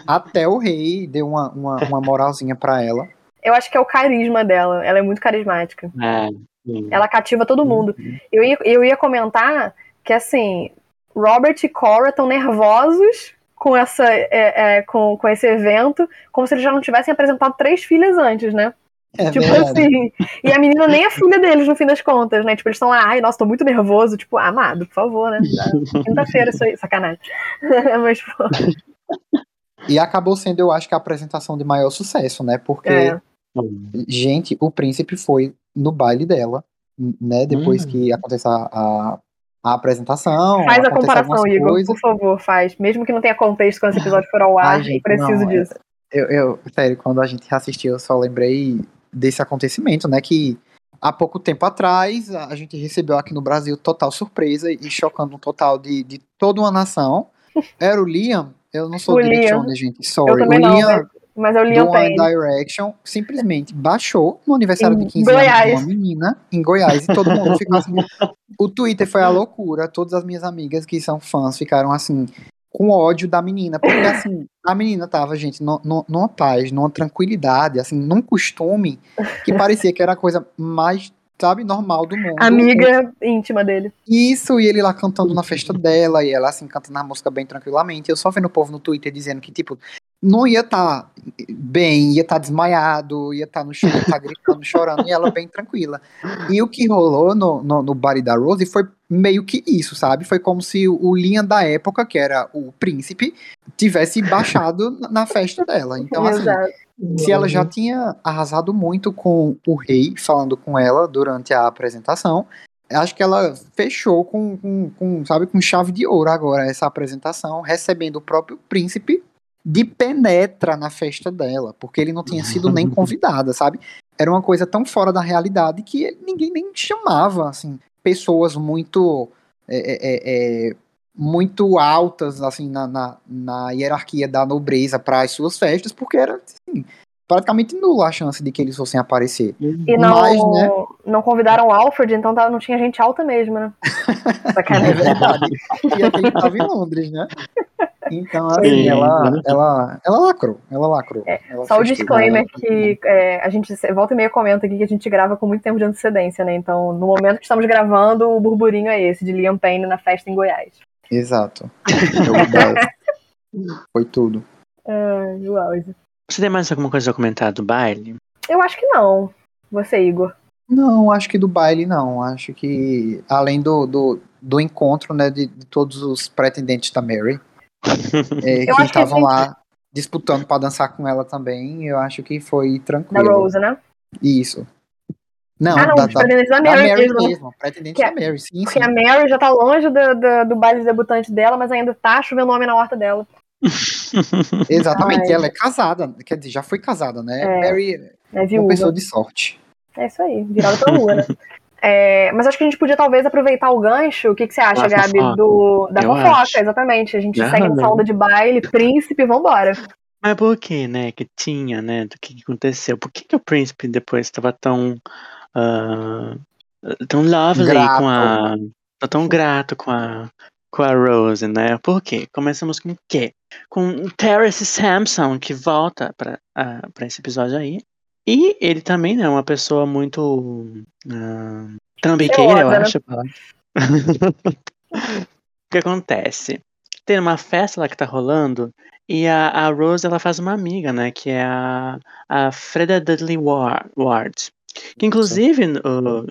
Speaker 3: Até o rei deu uma, uma, uma moralzinha para ela.
Speaker 2: Eu acho que é o carisma dela. Ela é muito carismática.
Speaker 1: É.
Speaker 2: Ela cativa todo mundo. Eu ia, eu ia comentar que, assim, Robert e Cora estão nervosos com, essa, é, é, com, com esse evento, como se eles já não tivessem apresentado três filhas antes, né?
Speaker 3: É
Speaker 2: tipo
Speaker 3: verdade.
Speaker 2: assim. E a menina nem é filha deles, no fim das contas, né? Tipo, eles estão lá, ai, nossa, tô muito nervoso. Tipo, ah, amado, por favor, né? [LAUGHS] Quinta-feira, isso aí, sacanagem. [LAUGHS] Mas, pô,
Speaker 3: E acabou sendo, eu acho, que a apresentação de maior sucesso, né? Porque
Speaker 2: É.
Speaker 3: Gente, o príncipe foi no baile dela, né? Depois
Speaker 1: Hum.
Speaker 3: que aconteceu a, a, apresentação.
Speaker 2: Faz a comparação, Igor,
Speaker 3: coisas.
Speaker 2: por favor, faz. Mesmo que não tenha contexto quando esse episódio for ao ar,
Speaker 3: Ai, gente,
Speaker 2: preciso
Speaker 3: não, é-
Speaker 2: disso.
Speaker 3: Eu, eu, sério, quando a gente reassistiu, eu só lembrei desse acontecimento, né? Que há pouco tempo atrás a gente recebeu aqui no Brasil total surpresa e chocando um total de, de toda uma nação. [LAUGHS] Era o Liam, eu não sou
Speaker 2: O
Speaker 3: directioner, gente, sorry. O
Speaker 2: não,
Speaker 3: Liam
Speaker 2: mas, mas eu li
Speaker 3: do
Speaker 2: o
Speaker 3: One. Direction simplesmente baixou no aniversário
Speaker 2: Em
Speaker 3: de 15 anos
Speaker 2: Goiás.
Speaker 3: de uma menina em Goiás e todo mundo ficou assim. [LAUGHS] O Twitter foi a loucura. Todas as minhas amigas que são fãs ficaram assim com ódio da menina, porque assim a menina tava, gente, no, no- numa paz, numa tranquilidade, assim, num costume que parecia que era a coisa mais, sabe, normal do mundo.
Speaker 2: Amiga íntima dele.
Speaker 3: Isso, e ele lá cantando na festa dela, e ela assim, cantando a música bem tranquilamente. Eu só vendo o povo no Twitter dizendo que, tipo, não ia estar bem, ia estar desmaiado, ia estar no chão, ia estar gritando, chorando, e ela bem tranquila. E o que rolou no, no, no body da Rose foi meio que isso, sabe? Foi como se o Liam da época, que era o príncipe, tivesse [LAUGHS] baixado na- festa dela. Então, assim,
Speaker 2: Exato.
Speaker 3: se ela já tinha arrasado muito com o rei, falando com ela durante a apresentação, acho que ela fechou com, com, com, sabe, com chave de ouro agora essa apresentação, recebendo o próprio príncipe de penetra na festa dela, porque ele não tinha sido nem [LAUGHS] convidada, sabe? Era uma coisa tão fora da realidade que ninguém nem chamava, assim, pessoas muito é, é, é, é, muito altas assim na, na, na hierarquia da nobreza para as suas festas, porque era assim, praticamente nula a chance de que eles fossem aparecer.
Speaker 2: E não,
Speaker 3: Mas, né?
Speaker 2: não convidaram o Alfred, então tá- não tinha gente alta mesmo, né?
Speaker 3: É [LAUGHS]
Speaker 2: Sacanagem.
Speaker 3: verdade. [LAUGHS] e aquele estava em Londres, né? Então, assim,
Speaker 1: Sim.
Speaker 3: ela, ela, ela lacrou, ela lacrou.
Speaker 2: É,
Speaker 3: Ela
Speaker 2: Só o
Speaker 3: fez tudo.
Speaker 2: disclaimer que é, a gente volta e meia comenta aqui que a gente grava com muito tempo de antecedência, né? Então, no momento que estamos gravando, o burburinho é esse, de Liam Payne na festa em Goiás.
Speaker 3: Exato. [LAUGHS] Foi tudo.
Speaker 2: Ai.
Speaker 1: Você tem mais alguma coisa a comentar do baile?
Speaker 2: Eu acho que não. Você, Igor.
Speaker 3: Não, acho que do baile não. Acho que além do, do, do encontro, né, de, de todos os pretendentes da Mary, é, que estavam
Speaker 2: gente-
Speaker 3: lá disputando pra dançar com ela também, eu acho que foi
Speaker 2: Da
Speaker 3: tranquilo.
Speaker 2: Rose, né?
Speaker 3: Isso. Não,
Speaker 2: ah, não,
Speaker 3: da,
Speaker 2: os
Speaker 3: da,
Speaker 2: pretendentes da
Speaker 3: da
Speaker 2: Mary,
Speaker 3: Mary
Speaker 2: mesmo.
Speaker 3: mesmo, pretendente
Speaker 2: Que
Speaker 3: da
Speaker 2: a-
Speaker 3: Mary, sim,
Speaker 2: Porque
Speaker 3: sim.
Speaker 2: a Mary já tá longe do, do, do baile de debutante dela, mas ainda tá chovendo homem na horta dela. [LAUGHS]
Speaker 3: Exatamente,
Speaker 2: Ai.
Speaker 3: ela é casada, quer dizer, já foi casada, né?
Speaker 2: É.
Speaker 3: Mary
Speaker 2: É
Speaker 3: é uma
Speaker 2: viúva.
Speaker 3: pessoa de sorte.
Speaker 2: É isso aí, virada pra lua, né? [LAUGHS] É, mas acho que a gente podia talvez aproveitar o gancho. O que, que você acha,
Speaker 1: Da
Speaker 2: Gabi?
Speaker 1: fofoca.
Speaker 2: Do, da
Speaker 1: Eu
Speaker 2: fofoca,
Speaker 1: acho.
Speaker 2: exatamente. A gente
Speaker 1: Aham.
Speaker 2: segue nessa onda de baile, [LAUGHS] príncipe, vambora.
Speaker 1: Mas por que, né, que tinha, né, do que que aconteceu? Por que que o príncipe depois estava tão, ah, tão lovely
Speaker 3: Grato.
Speaker 1: com a, tão grato com a, com a Rose, né? Por quê? Começamos com o quê? Com Terence Sampson, que volta pra, ah, pra esse episódio aí. E ele também, né, é uma pessoa muito ah, trambiqueira, eu
Speaker 2: Celosa, né?
Speaker 1: acho. a palavra. [LAUGHS] o que acontece? Tem uma festa lá que tá rolando e a, a Rose, ela faz uma amiga, né? Que é a, a Freda Dudley Wa- Ward. Que inclusive, o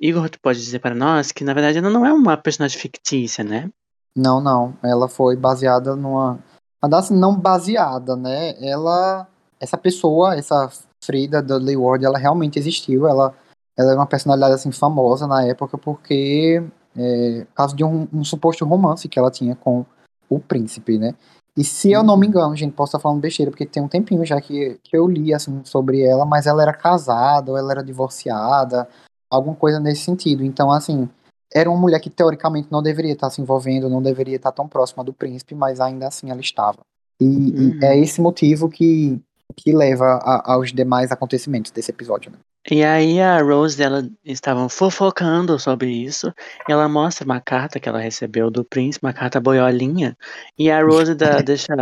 Speaker 1: Igor tu pode dizer para nós que na verdade ela não é uma personagem fictícia, né?
Speaker 3: Não, não. Ela foi baseada numa. Assim, não baseada, né? Ela. Essa pessoa, essa Frida Dudley Ward, ela realmente existiu. Ela, ela era uma personalidade assim famosa na época porque. É, por causa de um, um suposto romance que ela tinha com o príncipe, né? E se eu não me engano, gente, posso estar falando besteira, porque tem um tempinho já que, que eu li assim sobre ela, mas ela era casada ou ela era divorciada, alguma coisa nesse sentido. Então, assim, era uma mulher que teoricamente não deveria estar se envolvendo, não deveria estar tão próxima do príncipe, mas ainda assim ela estava. E, e
Speaker 1: Uhum.
Speaker 3: é esse motivo que, que leva a- aos demais acontecimentos desse episódio. Né?
Speaker 1: E aí a Rose, ela estavam fofocando sobre isso. E ela mostra uma carta que ela recebeu do príncipe, uma carta boiolinha. E a Rose dá- [LAUGHS] deixa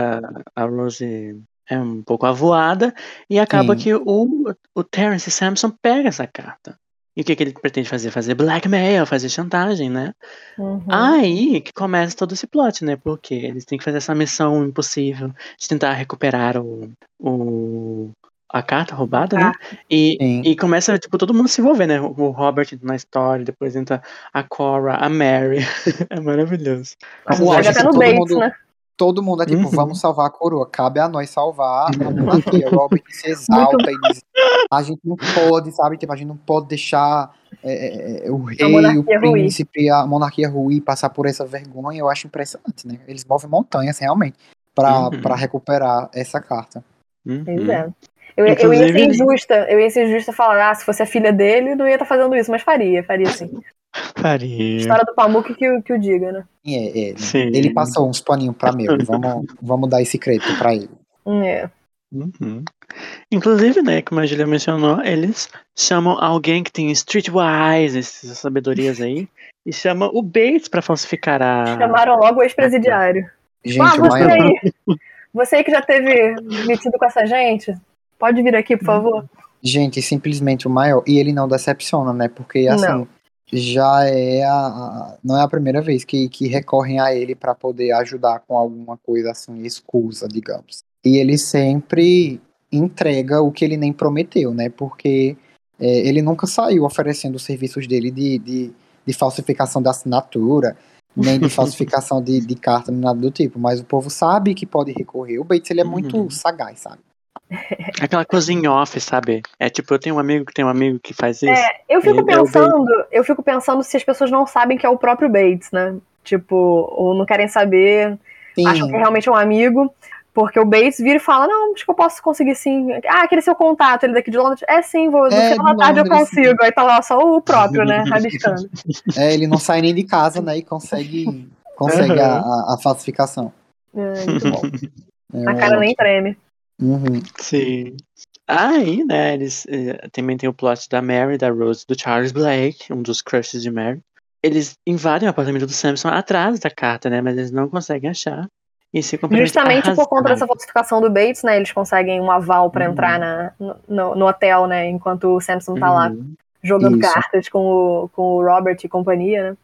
Speaker 1: a Rose é um pouco avoada. E acaba
Speaker 3: Sim.
Speaker 1: que o, o Terence Sampson pega essa carta. E o que, que ele pretende fazer? Fazer blackmail, fazer chantagem, né?
Speaker 2: Uhum.
Speaker 1: Aí que começa todo esse plot, né? Porque eles têm que fazer essa missão impossível de tentar recuperar o, o a carta roubada, né? E,
Speaker 3: Sim.
Speaker 1: e começa, tipo, todo mundo se envolver, né? O Robert na história, depois entra a Cora, a Mary. [LAUGHS] é maravilhoso.
Speaker 2: A gente
Speaker 3: Eu
Speaker 2: chega
Speaker 3: acho
Speaker 2: até
Speaker 3: que
Speaker 2: no
Speaker 3: todo
Speaker 2: Bates,
Speaker 3: mundo-
Speaker 2: né?
Speaker 3: Todo mundo é tipo,
Speaker 1: Uhum.
Speaker 3: vamos salvar a coroa, cabe a nós salvar [LAUGHS] a monarquia. O Robert se exalta e diz, a gente não pode, sabe, tipo, a gente não pode deixar é, é, é, o rei, o príncipe, a monarquia ruir, passar por essa vergonha, eu acho impressionante, né? Eles movem montanhas, realmente, pra,
Speaker 1: Uhum.
Speaker 3: pra recuperar essa carta.
Speaker 1: Uhum.
Speaker 2: É. Eu, eu ia ser injusta, eu ia ser injusta falar, ah, se fosse a filha dele, não ia estar fazendo isso, mas faria, faria sim.
Speaker 1: Faria.
Speaker 2: História do Pamuk que, o- que o diga, né?
Speaker 3: É, é?
Speaker 1: Sim.
Speaker 3: Ele passou uns paninhos pra Mary, vamos, vamos dar esse crédito pra ele.
Speaker 2: É.
Speaker 1: Uhum. Inclusive, né, como a Julia mencionou, eles chamam alguém que tem streetwise, essas sabedorias aí, e chamam o Bates pra falsificar a.
Speaker 2: Chamaram logo o ex-presidiário.
Speaker 3: Gente,
Speaker 2: ah,
Speaker 3: o
Speaker 2: você
Speaker 3: maior,
Speaker 2: aí. [LAUGHS] Você aí que já teve metido com essa gente, pode vir aqui, por favor?
Speaker 3: Gente, simplesmente o maior. E ele não decepciona, né? Porque, assim,
Speaker 2: Não.
Speaker 3: Já é a, a- Não é a primeira vez que, que recorrem a ele pra poder ajudar com alguma coisa, assim, escusa, digamos. E ele sempre entrega o que ele nem prometeu, né? Porque é, ele nunca saiu oferecendo os serviços dele de, de, de falsificação da assinatura, nem de [LAUGHS] falsificação de, de carta, nem nada do tipo. Mas o povo sabe que pode recorrer. O Bates, ele é muito
Speaker 1: Uhum.
Speaker 3: sagaz, sabe?
Speaker 1: Aquela coisa em off, sabe? É tipo, eu tenho um amigo que tem um amigo que faz isso.
Speaker 2: É, eu fico
Speaker 1: é
Speaker 2: pensando, eu fico pensando se as pessoas não sabem que é o próprio Bates, né? Tipo, ou não querem saber,
Speaker 3: Sim.
Speaker 2: acham que é realmente um amigo. Porque o Bates vira e fala, não, acho que eu posso conseguir sim. Ah, aquele seu contato, ele daqui de Londres. É sim, vou, no
Speaker 3: É,
Speaker 2: final da
Speaker 3: de
Speaker 2: tarde eu
Speaker 3: Londres, sim.
Speaker 2: consigo. Aí tá lá só o próprio, né? [LAUGHS] Rabiscando.
Speaker 3: É, ele não sai nem de casa, né? E consegue, consegue a, a, a falsificação.
Speaker 2: É, muito bom.
Speaker 3: É,
Speaker 2: A cara nem treme.
Speaker 3: Uhum.
Speaker 1: Sim. Aí, né, eles eh, também tem o plot da Mary, da Rose, do Charles Blake, um dos crushes de Mary. Eles invadem o apartamento do Samson atrás da carta, né? Mas eles não conseguem achar. E se
Speaker 2: Justamente por conta dessa falsificação do Bates, né? Eles conseguem um aval pra
Speaker 1: Uhum.
Speaker 2: entrar na, no, no hotel, né? Enquanto o Samson tá lá
Speaker 1: Uhum.
Speaker 2: jogando
Speaker 3: Isso.
Speaker 2: cartas com o, com o Robert e companhia, né?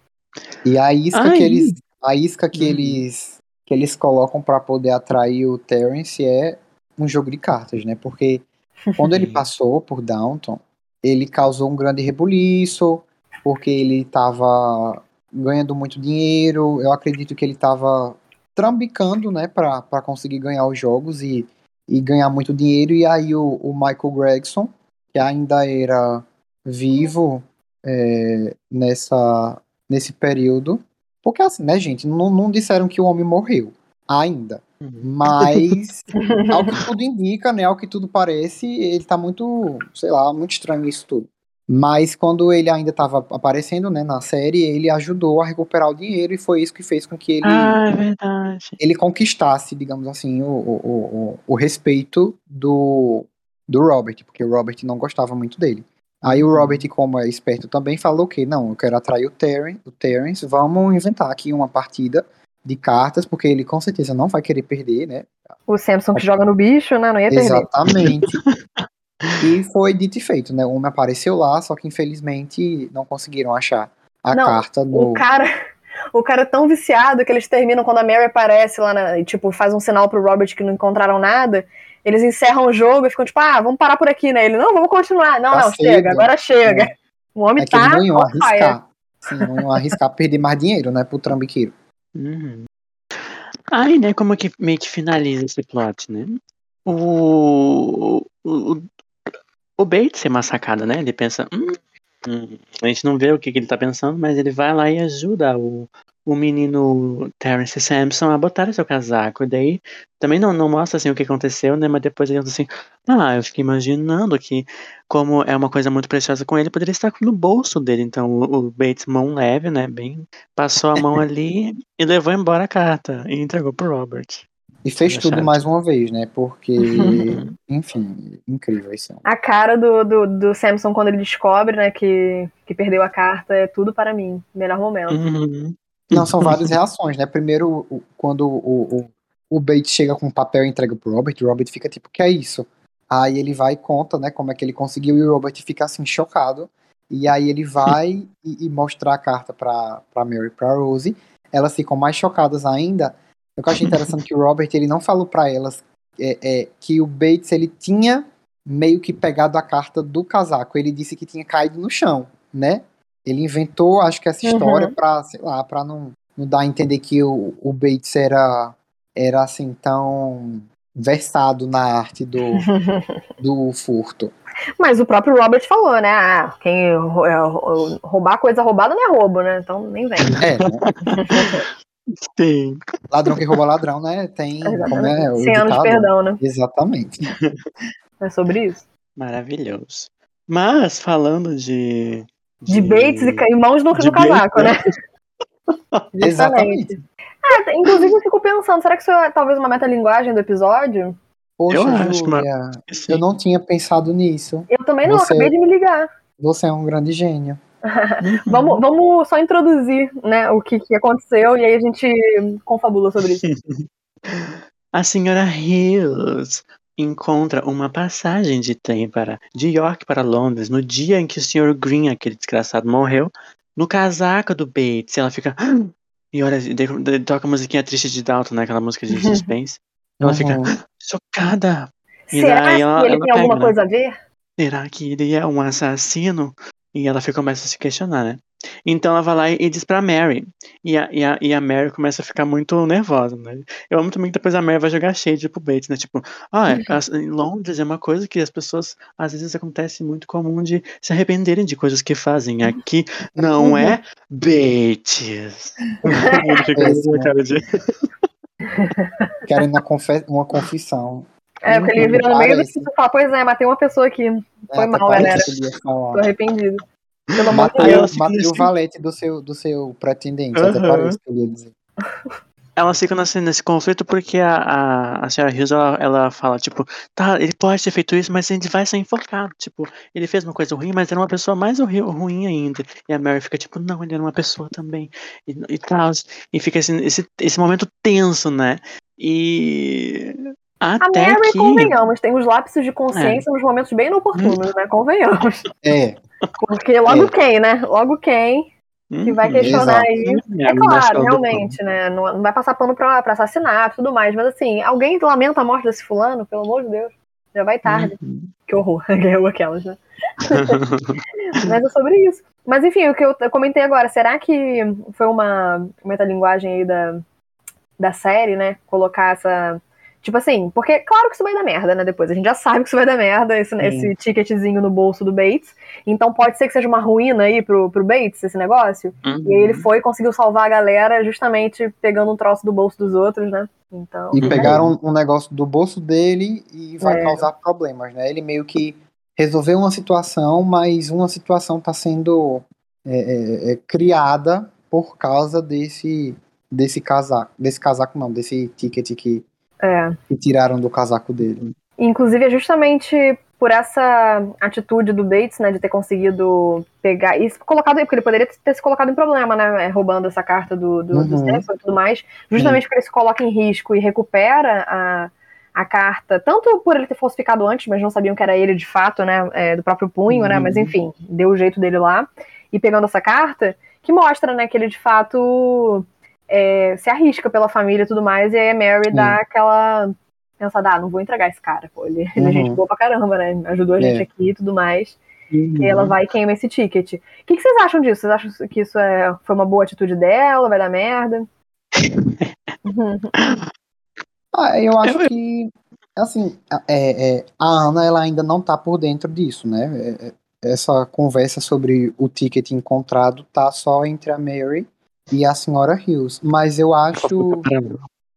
Speaker 3: E a isca
Speaker 1: Aí.
Speaker 3: que eles, a isca que
Speaker 1: Uhum.
Speaker 3: eles, que eles colocam pra poder atrair o Terence é um jogo de cartas, né? Porque [LAUGHS] quando ele passou por Downton, ele causou um grande rebuliço, porque ele tava ganhando muito dinheiro. Eu acredito que ele tava trambicando, né, pra conseguir ganhar os jogos e, e ganhar muito dinheiro. E aí o, o Michael Gregson, que ainda era vivo é, nessa, nesse período. Porque assim, né, gente, não, não disseram que o homem morreu ainda.
Speaker 1: Uhum.
Speaker 3: Mas, [LAUGHS] ao que tudo indica, né, ao que tudo parece, ele tá muito, sei lá, muito estranho isso tudo. Mas quando ele ainda estava aparecendo, né, na série, ele ajudou a recuperar o dinheiro e foi isso que fez com que ele,
Speaker 1: Ah, é verdade.
Speaker 3: ele conquistasse, digamos assim, o, o, o, o respeito do, do Robert, porque o Robert não gostava muito dele. Aí o Robert, como é esperto também, falou que não, eu quero atrair o, Terren, o Terence, vamos inventar aqui uma partida de cartas, porque ele com certeza não vai querer perder, né?
Speaker 2: O Samson que joga no bicho, né? Não ia perder.
Speaker 3: Exatamente. [LAUGHS] e foi dito e feito, né? O homem apareceu lá, só que infelizmente não conseguiram achar a
Speaker 2: Não,
Speaker 3: carta do.
Speaker 2: O cara, o cara é tão viciado que eles terminam quando a Mary aparece lá na, e tipo faz um sinal pro Robert que não encontraram nada. Eles encerram o jogo e ficam tipo, ah, vamos parar por aqui, né? Ele, não, vamos continuar. Não,
Speaker 3: Tá
Speaker 2: não,
Speaker 3: cedo.
Speaker 2: chega, agora chega. O homem
Speaker 3: É que
Speaker 2: tá
Speaker 3: eles não iam arriscar. Sim, não iam arriscar perder mais dinheiro, né, pro trambiqueiro.
Speaker 1: Uhum. Aí, né, como que meio que finaliza esse plot, né? O, o, o Bates é massacado, né? Ele pensa, hum, hum, a gente não vê o que, que ele tá pensando, mas ele vai lá e ajuda o, o menino Terence Sampson a botar o seu casaco. E daí também não, não mostra assim o que aconteceu, né? Mas depois ele diz assim, ah, eu fiquei imaginando que como é uma coisa muito preciosa com ele, poderia estar no bolso dele. Então o, o Bates, mão leve, né? Bem, passou a mão ali e levou embora a carta e entregou pro Robert.
Speaker 3: E fez
Speaker 1: Tá
Speaker 3: tudo
Speaker 1: certo.
Speaker 3: mais uma vez, né? Porque, [LAUGHS] enfim, incrível homem.
Speaker 2: A cara do, do, do Samson quando ele descobre, né, que, que perdeu a carta é tudo para mim. Melhor momento.
Speaker 1: Uhum.
Speaker 3: Não, são várias reações, né? Primeiro, quando o, o, o Bates chega com o papel e entrega pro Robert, o Robert fica tipo, que é isso? Aí ele vai e conta, né, como é que ele conseguiu, e o Robert fica assim, chocado. E aí ele vai e, e mostra a carta pra, pra Mary e pra Rose. Elas ficam mais chocadas ainda. Eu achei interessante é que o Robert, ele não falou pra elas é, é, que o Bates, ele tinha meio que pegado a carta do casaco. Ele disse que tinha caído no chão, né? Ele inventou, acho que essa
Speaker 2: Uhum.
Speaker 3: história pra, sei lá, pra não, não dar a entender que o, o Bates era era assim tão versado na arte do, [LAUGHS] do furto.
Speaker 2: Mas o próprio Robert falou, né? Ah, quem é, roubar coisa roubada não é roubo, né? Então nem vem.
Speaker 3: É, né? [LAUGHS]
Speaker 1: Sim.
Speaker 3: ladrão que rouba ladrão, né? Tem como é o
Speaker 2: 100 anos de
Speaker 3: ditado?
Speaker 2: perdão, né?
Speaker 3: Exatamente.
Speaker 2: É sobre isso.
Speaker 1: Maravilhoso. Mas falando de.
Speaker 2: De Bates e ca- e mãos no,
Speaker 1: de
Speaker 2: no casaco, né? [LAUGHS]
Speaker 1: Bates,
Speaker 3: Exatamente.
Speaker 2: É, inclusive eu fico pensando, será que isso é talvez uma metalinguagem do episódio?
Speaker 3: Poxa,
Speaker 1: Eu acho que uma-
Speaker 3: Júlia,
Speaker 1: Sim.
Speaker 3: eu não tinha pensado nisso.
Speaker 2: Eu também não,
Speaker 3: Você-
Speaker 2: acabei de me ligar.
Speaker 3: Você é um grande gênio. [LAUGHS]
Speaker 2: Vamos, vamos só introduzir, né, o que, que aconteceu e aí a gente confabula sobre isso. [LAUGHS]
Speaker 1: A senhora Hills encontra uma passagem de trem para de York para Londres no dia em que o Sr. Green, aquele desgraçado, morreu, no casaco do Bates. Ela fica. [GASPS] E olha, toca a musiquinha triste de Dalton, né? Aquela música de [LAUGHS] suspense. Ela fica [GASPS] chocada. E
Speaker 2: Será
Speaker 1: daí
Speaker 2: que
Speaker 1: ela-
Speaker 2: ele
Speaker 1: ela
Speaker 2: tem alguma
Speaker 1: pega, né?
Speaker 2: coisa a ver?
Speaker 1: Será que ele é um assassino? E ela fica, começa a se questionar, né? Então ela vai lá e, diz pra Mary. E a, e, a, e a Mary começa a ficar muito nervosa, né? Eu amo também que depois a Mary vai jogar shade pro Bates, né? Tipo, ah, é, as- em Londres é uma coisa que as pessoas, às vezes acontece muito comum de se arrependerem de coisas que fazem. Aqui não é Bates. [LAUGHS] Cara de... [LAUGHS]
Speaker 3: Querem uma, confe- uma confissão.
Speaker 2: É, porque ele vira no meio do
Speaker 3: Parece.
Speaker 2: e fala, pois é, matei uma pessoa aqui, Foi
Speaker 3: É,
Speaker 2: mal, galera.
Speaker 3: que
Speaker 2: tô arrependido. Pelo amor de
Speaker 3: Matei,
Speaker 2: Deus.
Speaker 1: Deus.
Speaker 3: matei o valete do seu, do seu pretendente, até
Speaker 1: Aham.
Speaker 3: parece que eu ia dizer.
Speaker 1: Elas ficam nesse, nesse conflito porque a, a, a Sarah Hughes, ela, ela fala, tipo, tá, ele pode ter feito isso, mas a gente vai ser enforcado. Tipo, ele fez uma coisa ruim, mas era uma pessoa mais ruim ainda. E a Mary fica, tipo, não, ele era uma pessoa também. E, e tal. E fica esse, esse, esse momento tenso, né? E.
Speaker 2: A
Speaker 1: Até
Speaker 2: Mary,
Speaker 1: que.
Speaker 2: convenhamos, tem os lapsos de consciência nos momentos bem inoportunos, né? Convenhamos.
Speaker 3: É,
Speaker 2: Porque logo
Speaker 3: É.
Speaker 2: quem, né? Logo quem que vai
Speaker 1: Uhum.
Speaker 2: questionar
Speaker 3: exato.
Speaker 2: isso.
Speaker 1: É,
Speaker 2: É
Speaker 1: a
Speaker 2: claro, realmente, né? Não, não vai passar pano pra, pra assassinato e tudo mais, mas assim, alguém lamenta a morte desse fulano, pelo amor de Deus. Já vai tarde.
Speaker 1: Uhum.
Speaker 2: Que horror. [LAUGHS] Ganhou aquelas, né? [LAUGHS] Mas é sobre isso. Mas enfim, o que eu eu comentei agora, será que foi uma metalinguagem aí da, da série, né? Colocar essa. Tipo assim, porque claro que isso vai dar merda, né? Depois a gente já sabe que isso vai dar merda, esse, esse ticketzinho no bolso do Bates. Então pode ser que seja uma ruína aí pro, pro Bates, esse negócio. E aí ele
Speaker 1: Uhum.
Speaker 2: foi e conseguiu salvar a galera justamente pegando um troço do bolso dos outros, né? Então.
Speaker 3: e pegaram um negócio do bolso dele e vai
Speaker 2: É.
Speaker 3: causar problemas, né? Ele meio que resolveu uma situação, mas uma situação está sendo é, é, é, criada por causa desse desse casaco, desse casaco não, desse ticket que,
Speaker 2: É.
Speaker 3: que tiraram do casaco dele.
Speaker 2: Inclusive, é justamente por essa atitude do Bates, né, de ter conseguido pegar e colocado, porque ele poderia ter se colocado em problema, né, roubando essa carta do, do, do
Speaker 3: Uhum.
Speaker 2: Samson e tudo mais, justamente porque ele se coloca em risco e recupera a, a carta, tanto por ele ter falsificado antes, mas não sabiam que era ele de fato, né, é, do próprio punho, né,
Speaker 3: Uhum.
Speaker 2: mas enfim, deu o jeito dele lá, e pegando essa carta, que mostra, né, que ele de fato é, se arrisca pela família e tudo mais, e aí a Mary dá aquela pensada, ah, não vou entregar esse cara, pô, ele, é
Speaker 3: Uhum.
Speaker 2: gente boa pra caramba, né, ajudou a gente
Speaker 3: É.
Speaker 2: aqui e tudo mais,
Speaker 1: Uhum.
Speaker 2: e ela vai e queima esse ticket. O que, que vocês acham disso? Vocês acham que isso é, foi uma boa atitude dela, vai dar merda? Uhum. [LAUGHS]
Speaker 3: Ah, eu acho que, assim, a- é, é, a Ana ela ainda não tá por dentro disso, né? É, essa conversa sobre o ticket encontrado tá só entre a Mary e a senhora Hills. Mas eu acho,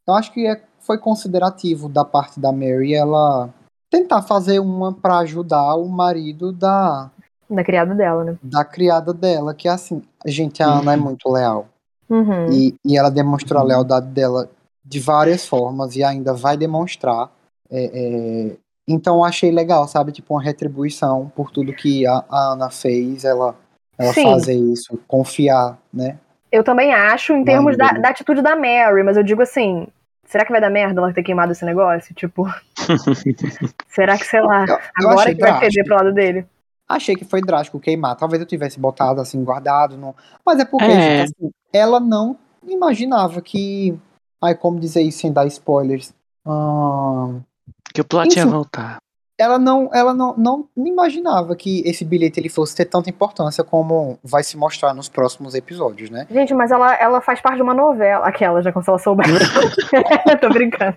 Speaker 3: eu acho que é, foi considerativo da parte da Mary ela tentar fazer uma pra ajudar o marido da,
Speaker 2: Da criada dela, né?
Speaker 3: da criada dela, que assim, gente, a Ana é muito leal.
Speaker 2: Uhum.
Speaker 3: E, e ela demonstrou a lealdade dela de várias formas e ainda vai demonstrar. É, é, então eu achei legal, sabe? Tipo, uma retribuição por tudo que a, a Ana fez, ela, ela
Speaker 2: Sim.
Speaker 3: fazer isso, confiar, né?
Speaker 2: Eu também acho, em termos da, da atitude da Mary, mas eu digo assim, será que vai dar merda ela ter queimado esse negócio? Tipo, [LAUGHS] será que, sei lá,
Speaker 3: Eu- eu
Speaker 2: agora que vai feder pro lado dele?
Speaker 3: Achei que foi drástico queimar. Talvez eu tivesse botado assim, guardado. Não... Mas é porque
Speaker 1: É.
Speaker 3: gente, assim, ela não imaginava que. Ai, como dizer isso sem dar spoilers? Ah,
Speaker 1: Que o plot ia
Speaker 3: Isso.
Speaker 1: voltar.
Speaker 3: Ela não, ela não, não imaginava que esse bilhete ele fosse ter tanta importância como vai se mostrar nos próximos episódios, né?
Speaker 2: Gente, mas ela, ela faz parte de uma novela. Aquela, já como se ela soubesse. [LAUGHS] [LAUGHS] Tô brincando.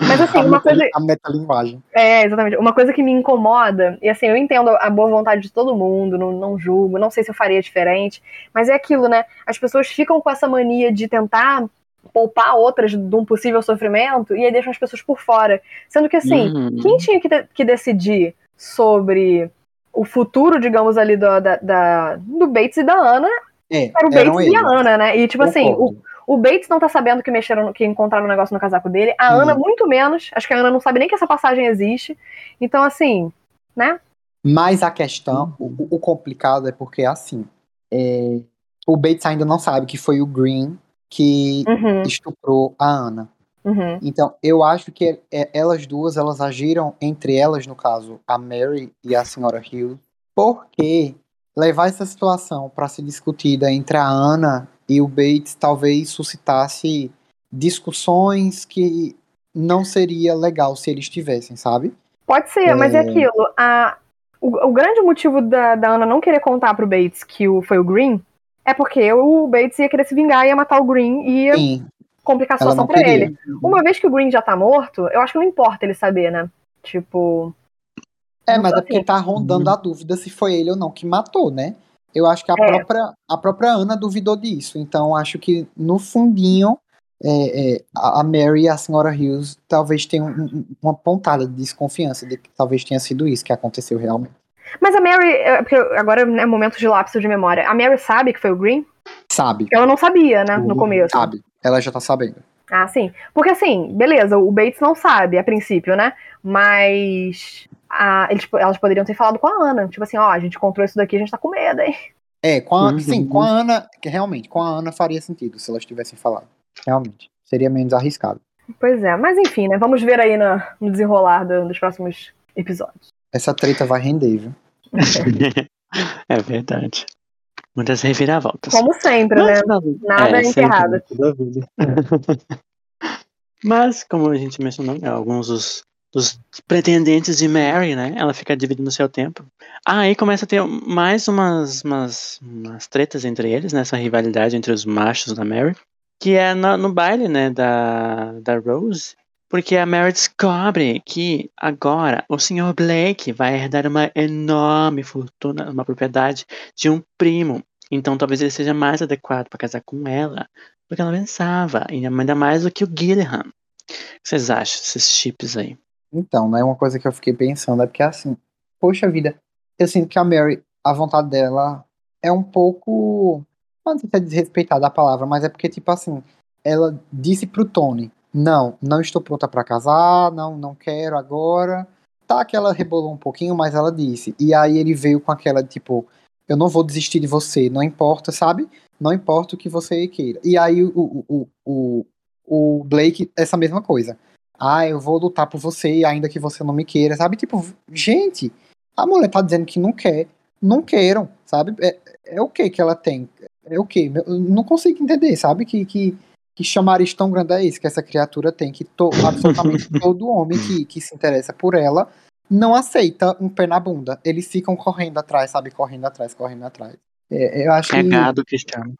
Speaker 2: Mas assim,
Speaker 3: a
Speaker 2: uma coisa.
Speaker 3: A metalinguagem.
Speaker 2: É, exatamente. Uma coisa que me incomoda, e assim, eu entendo a boa vontade de todo mundo, não, não julgo, não sei se eu faria diferente, mas é aquilo, né? As pessoas ficam com essa mania de tentar poupar outras de um possível sofrimento e aí deixam as pessoas por fora. Sendo que, assim,
Speaker 1: Uhum.
Speaker 2: quem tinha que, que decidir sobre o futuro, digamos, ali do, da, da- do Bates e da Ana
Speaker 3: É,
Speaker 2: era o Bates e a
Speaker 3: eles.
Speaker 2: Ana, né? E, tipo assim, o, o Bates não tá sabendo que mexeram, que encontraram um negócio no casaco dele. A
Speaker 3: Sim.
Speaker 2: Ana, muito menos. Acho que a Ana não sabe nem que essa passagem existe. Então, assim, né?
Speaker 3: Mas a questão, o, o complicado é porque assim, é, o Bates ainda não sabe que foi o Green que
Speaker 2: Uhum,
Speaker 3: estuprou a Ana.
Speaker 2: uhum.
Speaker 3: Então, eu acho que é- elas duas, elas agiram entre elas, no caso, a Mary e a senhora Hill, porque levar essa situação para ser discutida entre a Ana e o Bates talvez suscitasse discussões que não seria legal se eles tivessem, sabe?
Speaker 2: Pode ser, mas é aquilo. A, o, o grande motivo da, da Ana não querer contar pro Bates que o, foi o Green é porque o Bates ia querer se vingar, ia matar o Green e ia
Speaker 3: Sim,
Speaker 2: complicar a situação pra
Speaker 3: queria.
Speaker 2: ele. Uma vez que o Green já tá morto, eu acho que não importa ele saber, né? Tipo.
Speaker 3: É, mas
Speaker 2: tô
Speaker 3: é porque
Speaker 2: assim.
Speaker 3: tá rondando a dúvida se foi ele ou não que matou, né? Eu acho que a,
Speaker 2: É.
Speaker 3: própria, a própria Ana duvidou disso. Então, acho que no fundinho, é, é, a Mary e a senhora Hughes talvez tenham um- uma pontada de desconfiança de que talvez tenha sido isso que aconteceu realmente.
Speaker 2: Mas a Mary, é, porque agora é momento de lapso de memória. A Mary sabe que foi o Green?
Speaker 3: Sabe?
Speaker 2: Ela não sabia, né, no começo.
Speaker 3: Sabe. Ela já tá sabendo.
Speaker 2: Ah, sim. Porque assim, beleza, o Bates não sabe a princípio, né? Mas a- eles, elas poderiam ter falado com a Ana. Tipo assim, ó, a gente encontrou isso daqui, a gente tá com medo, hein?
Speaker 3: É, com a,
Speaker 1: Uhum.
Speaker 3: sim, com a Ana, que realmente, com a Ana faria sentido se elas tivessem falado. Realmente. Seria menos arriscado.
Speaker 2: Pois é, mas enfim, né? Vamos ver aí no, no desenrolar do- dos próximos episódios.
Speaker 3: Essa treta vai render, viu? [LAUGHS]
Speaker 1: é verdade. Muitas reviravoltas.
Speaker 2: Como sempre, né?
Speaker 1: Mas, não,
Speaker 2: Nada
Speaker 1: é, sempre,
Speaker 2: enterrado.
Speaker 1: né, vida. [LAUGHS] Mas, como a gente mencionou, né, alguns dos, dos pretendentes de Mary, né? Ela fica dividindo seu tempo. Ah, aí começa a ter mais umas, umas, umas tretas entre eles, né? Essa rivalidade entre os machos da Mary. Que é no, no baile, né, da, da Rose. Porque a Mary descobre que agora o Sr. Blake vai herdar uma enorme fortuna, uma propriedade de um primo. Então talvez ele seja mais adequado para casar com ela do que ela pensava. E ainda mais do que o Gilliam. O que vocês acham desses chips aí?
Speaker 3: Então, né, uma coisa que eu fiquei pensando é porque assim, poxa vida, eu sinto que a Mary, a vontade dela é um pouco, não sei se é desrespeitada a palavra, mas é porque, tipo assim, ela disse pro Tony, não, não estou pronta pra casar, não, não quero agora. Tá que ela rebolou um pouquinho, mas ela disse. E aí ele veio com aquela, tipo, eu não vou desistir de você, não importa, sabe? Não importa o que você queira. E aí o, o, o, o, Blake, essa mesma coisa ah, eu vou lutar por você, ainda que você não me queira, sabe? Tipo, gente, a mulher tá dizendo que não quer, não queiram, sabe? É, é o que que ela tem? É o que? Não consigo entender, sabe? Que, que, que chamariz tão grande é esse que essa criatura tem, que to, [LAUGHS] absolutamente todo homem que, que se interessa por ela não aceita um pé na bunda. Eles ficam correndo atrás, sabe? Correndo atrás, correndo atrás. É, eu acho
Speaker 1: É
Speaker 3: que
Speaker 1: Cristiano.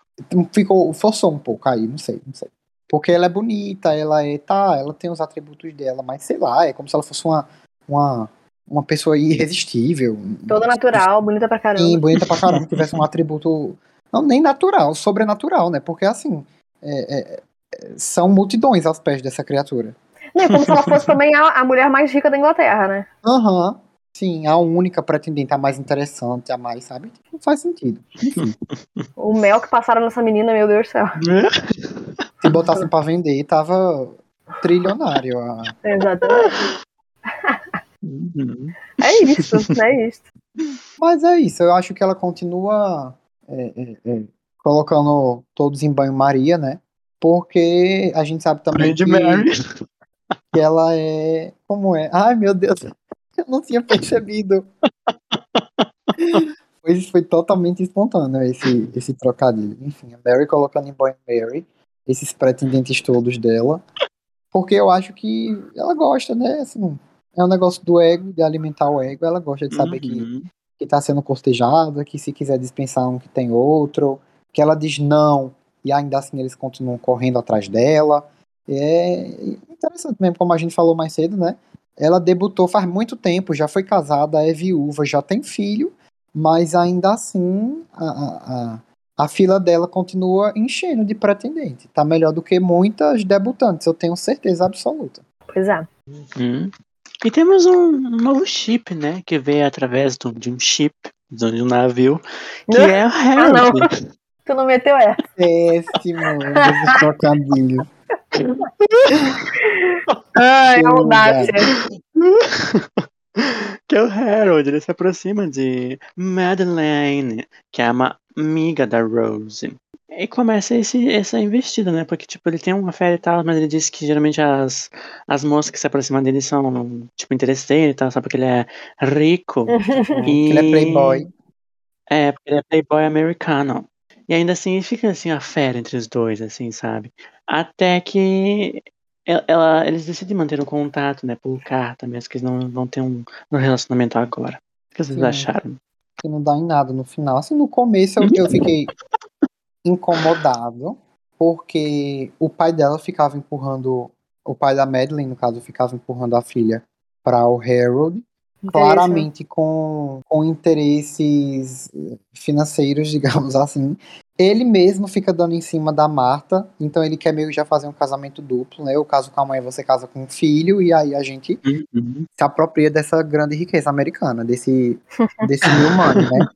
Speaker 3: ficou, forçou um pouco aí, não sei, não sei. Porque ela é bonita, ela é, tá, ela tem os atributos dela, mas sei lá, é como se ela fosse uma, uma, uma pessoa irresistível.
Speaker 2: Toda natural, bonita pra caramba.
Speaker 3: Sim, bonita pra caramba, tivesse um atributo, não, nem natural, sobrenatural, né? Porque assim, é, é, são multidões aos pés dessa criatura.
Speaker 2: Não, é como se ela fosse também a, a mulher mais rica da Inglaterra, né?
Speaker 3: Aham, sim, a única pretendente, a mais interessante, a mais, sabe? Não faz sentido. Enfim,
Speaker 2: O mel que passaram nessa menina, meu Deus do céu. [LAUGHS]
Speaker 3: se botassem pra vender, tava trilionário. a-
Speaker 2: Exatamente.
Speaker 1: Uhum.
Speaker 2: É isso, é isso.
Speaker 3: Mas é isso, eu acho que ela continua é, é, é, colocando todos em banho-maria, né? Porque a gente sabe também que, que ela é. Como é? Ai, meu Deus, [LAUGHS] eu não tinha percebido. Foi, foi totalmente espontâneo esse, esse trocadilho. Enfim, a Mary colocando em banho-Mary, esses pretendentes todos dela. Porque eu acho que ela gosta, né? Assim, É um negócio do ego, de alimentar o ego. Ela gosta de saber que,
Speaker 1: Uhum.
Speaker 3: que tá sendo cortejada, que se quiser dispensar um, que tem outro. Que ela diz não, e ainda assim eles continuam correndo atrás dela. É interessante mesmo, como a gente falou mais cedo, né? Ela debutou faz muito tempo, já foi casada, é viúva, já tem filho, mas ainda assim a, a, a, fila dela continua enchendo de pretendente. Tá melhor do que muitas debutantes, eu tenho certeza absoluta.
Speaker 2: Pois é.
Speaker 1: Hum. E temos um novo chip, né? Que veio através do- de um chip, de um navio, que é o Harold.
Speaker 2: Tu não meteu essa.
Speaker 3: Péssimo, esses trocadilhos.
Speaker 2: Ai,
Speaker 3: Que
Speaker 2: audácia.
Speaker 1: que é o Harold, ele se aproxima de Madeleine, que é uma amiga da Rose. E começa esse, essa investida, né? Porque, tipo, ele tem uma fé e tal, mas ele diz que geralmente as, as moças que se aproximam dele são, tipo, interesseiras e tal, só porque ele é rico. [LAUGHS] e...
Speaker 3: Ele é playboy.
Speaker 1: É, porque ele é playboy americano. E ainda assim fica assim a fera entre os dois, assim, sabe? Até que ela, ela- eles decidem manter um contato, né, por carta, mesmo que eles não, não tenham um, um relacionamento agora. O que vocês
Speaker 3: Sim.
Speaker 1: acharam?
Speaker 3: que não dá em nada no final. Assim, no começo eu, eu fiquei incomodado, porque o pai dela ficava empurrando, o pai da Madeline, no caso, ficava empurrando a filha para o Harold, claramente com, com interesses financeiros, [LAUGHS] digamos assim. Ele mesmo fica dando em cima da Marta, então ele quer meio que já fazer um casamento duplo, né? Eu caso com a mãe, você casa com um filho, e aí a gente
Speaker 1: Uhum.
Speaker 3: se apropria dessa grande riqueza americana, desse, [LAUGHS] desse new money, né?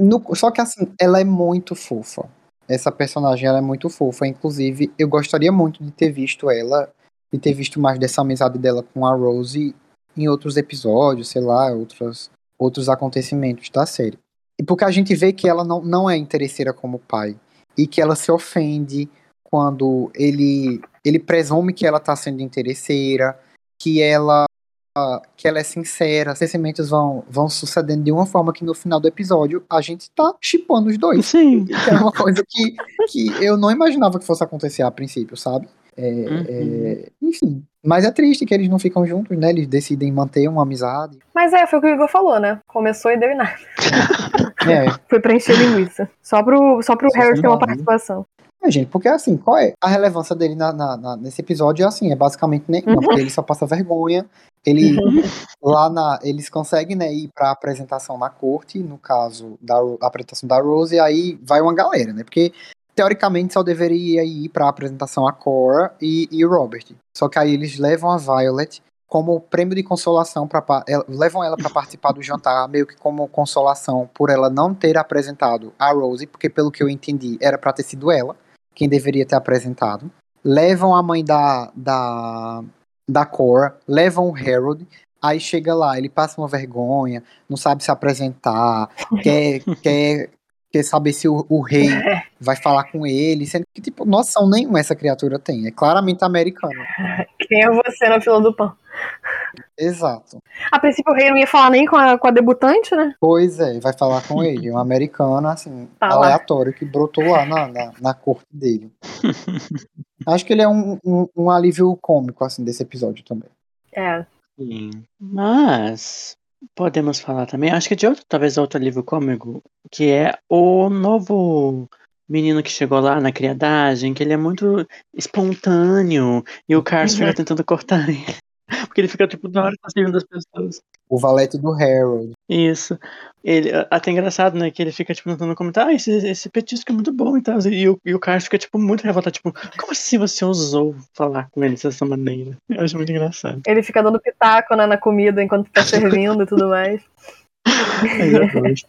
Speaker 3: No- só que assim, ela é muito fofa. Essa personagem ela é muito fofa. Inclusive, eu gostaria muito de ter visto ela e ter visto mais dessa amizade dela com a Rose em outros episódios, sei lá, outros, outros acontecimentos da série. E porque a gente vê que ela não, não é interesseira como pai. E que ela se ofende quando ele, ele presume que ela tá sendo interesseira, que ela que ela é sincera, os sentimentos vão, vão sucedendo de uma forma que no final do episódio a gente tá chipando os dois.
Speaker 1: Sim.
Speaker 3: Que é uma coisa que, que eu não imaginava que fosse acontecer a princípio, sabe? É,
Speaker 1: Uhum.
Speaker 3: é, enfim. Mas é triste que eles não ficam juntos, né? Eles decidem manter uma amizade.
Speaker 2: Mas é, foi o que o Igor falou, né? Começou e deu em nada. [LAUGHS]
Speaker 3: É,
Speaker 2: Foi pra encher linguiça. Só pro, só pro Harry ter uma
Speaker 3: sim.
Speaker 2: participação.
Speaker 3: É, gente, porque assim, qual é a relevância dele na, na- na- nesse episódio? É assim, é basicamente nenhuma, porque ele só passa vergonha. Ele lá na, eles conseguem né, ir pra apresentação na corte, no caso da a apresentação da Rose, e aí vai uma galera, né? Porque teoricamente só deveria ir pra apresentação a Cora e, e o Robert. Só que aí eles levam a Violet como prêmio de consolação para levam ela para participar do jantar, meio que como consolação por ela não ter apresentado a Rose, porque pelo que eu entendi, era para ter sido ela quem deveria ter apresentado. Levam a mãe da da da Cora, levam o Harold, aí chega lá, ele passa uma vergonha, não sabe se apresentar, [LAUGHS] quer quer quer saber se o, o rei [LAUGHS] vai falar com ele, sendo que tipo noção nenhuma essa criatura tem, é claramente americano. [LAUGHS]
Speaker 2: Quem é você na fila do pão?
Speaker 3: Exato.
Speaker 2: A princípio o rei não ia falar nem com a, com a debutante, né?
Speaker 3: Pois é, vai falar com ele. Um americano, assim,
Speaker 2: Tá lá.
Speaker 3: aleatório, que brotou lá na, na, na corte dele. [LAUGHS] Acho que ele é um, um, um alívio cômico, assim, desse episódio também.
Speaker 2: É.
Speaker 1: Sim. Mas podemos falar também, acho que de outro, talvez outro livro cômico, que é o novo menino que chegou lá na criadagem, que ele é muito espontâneo e o Carlos fica tentando cortar ele. [LAUGHS] Porque ele fica tipo na hora tá servindo das pessoas.
Speaker 3: O valete do Harold.
Speaker 1: Isso. Ele, até engraçado, né? Que ele fica, tipo, tentando comentar, ah, esse, esse petisco é muito bom e tal. E o, e o Carlos fica, tipo, muito revoltado, tipo, como assim você ousou falar com ele dessa maneira? [LAUGHS] Eu acho muito engraçado.
Speaker 2: Ele fica dando pitaco né, na comida enquanto tá [LAUGHS] servindo e tudo mais.
Speaker 1: Exatamente.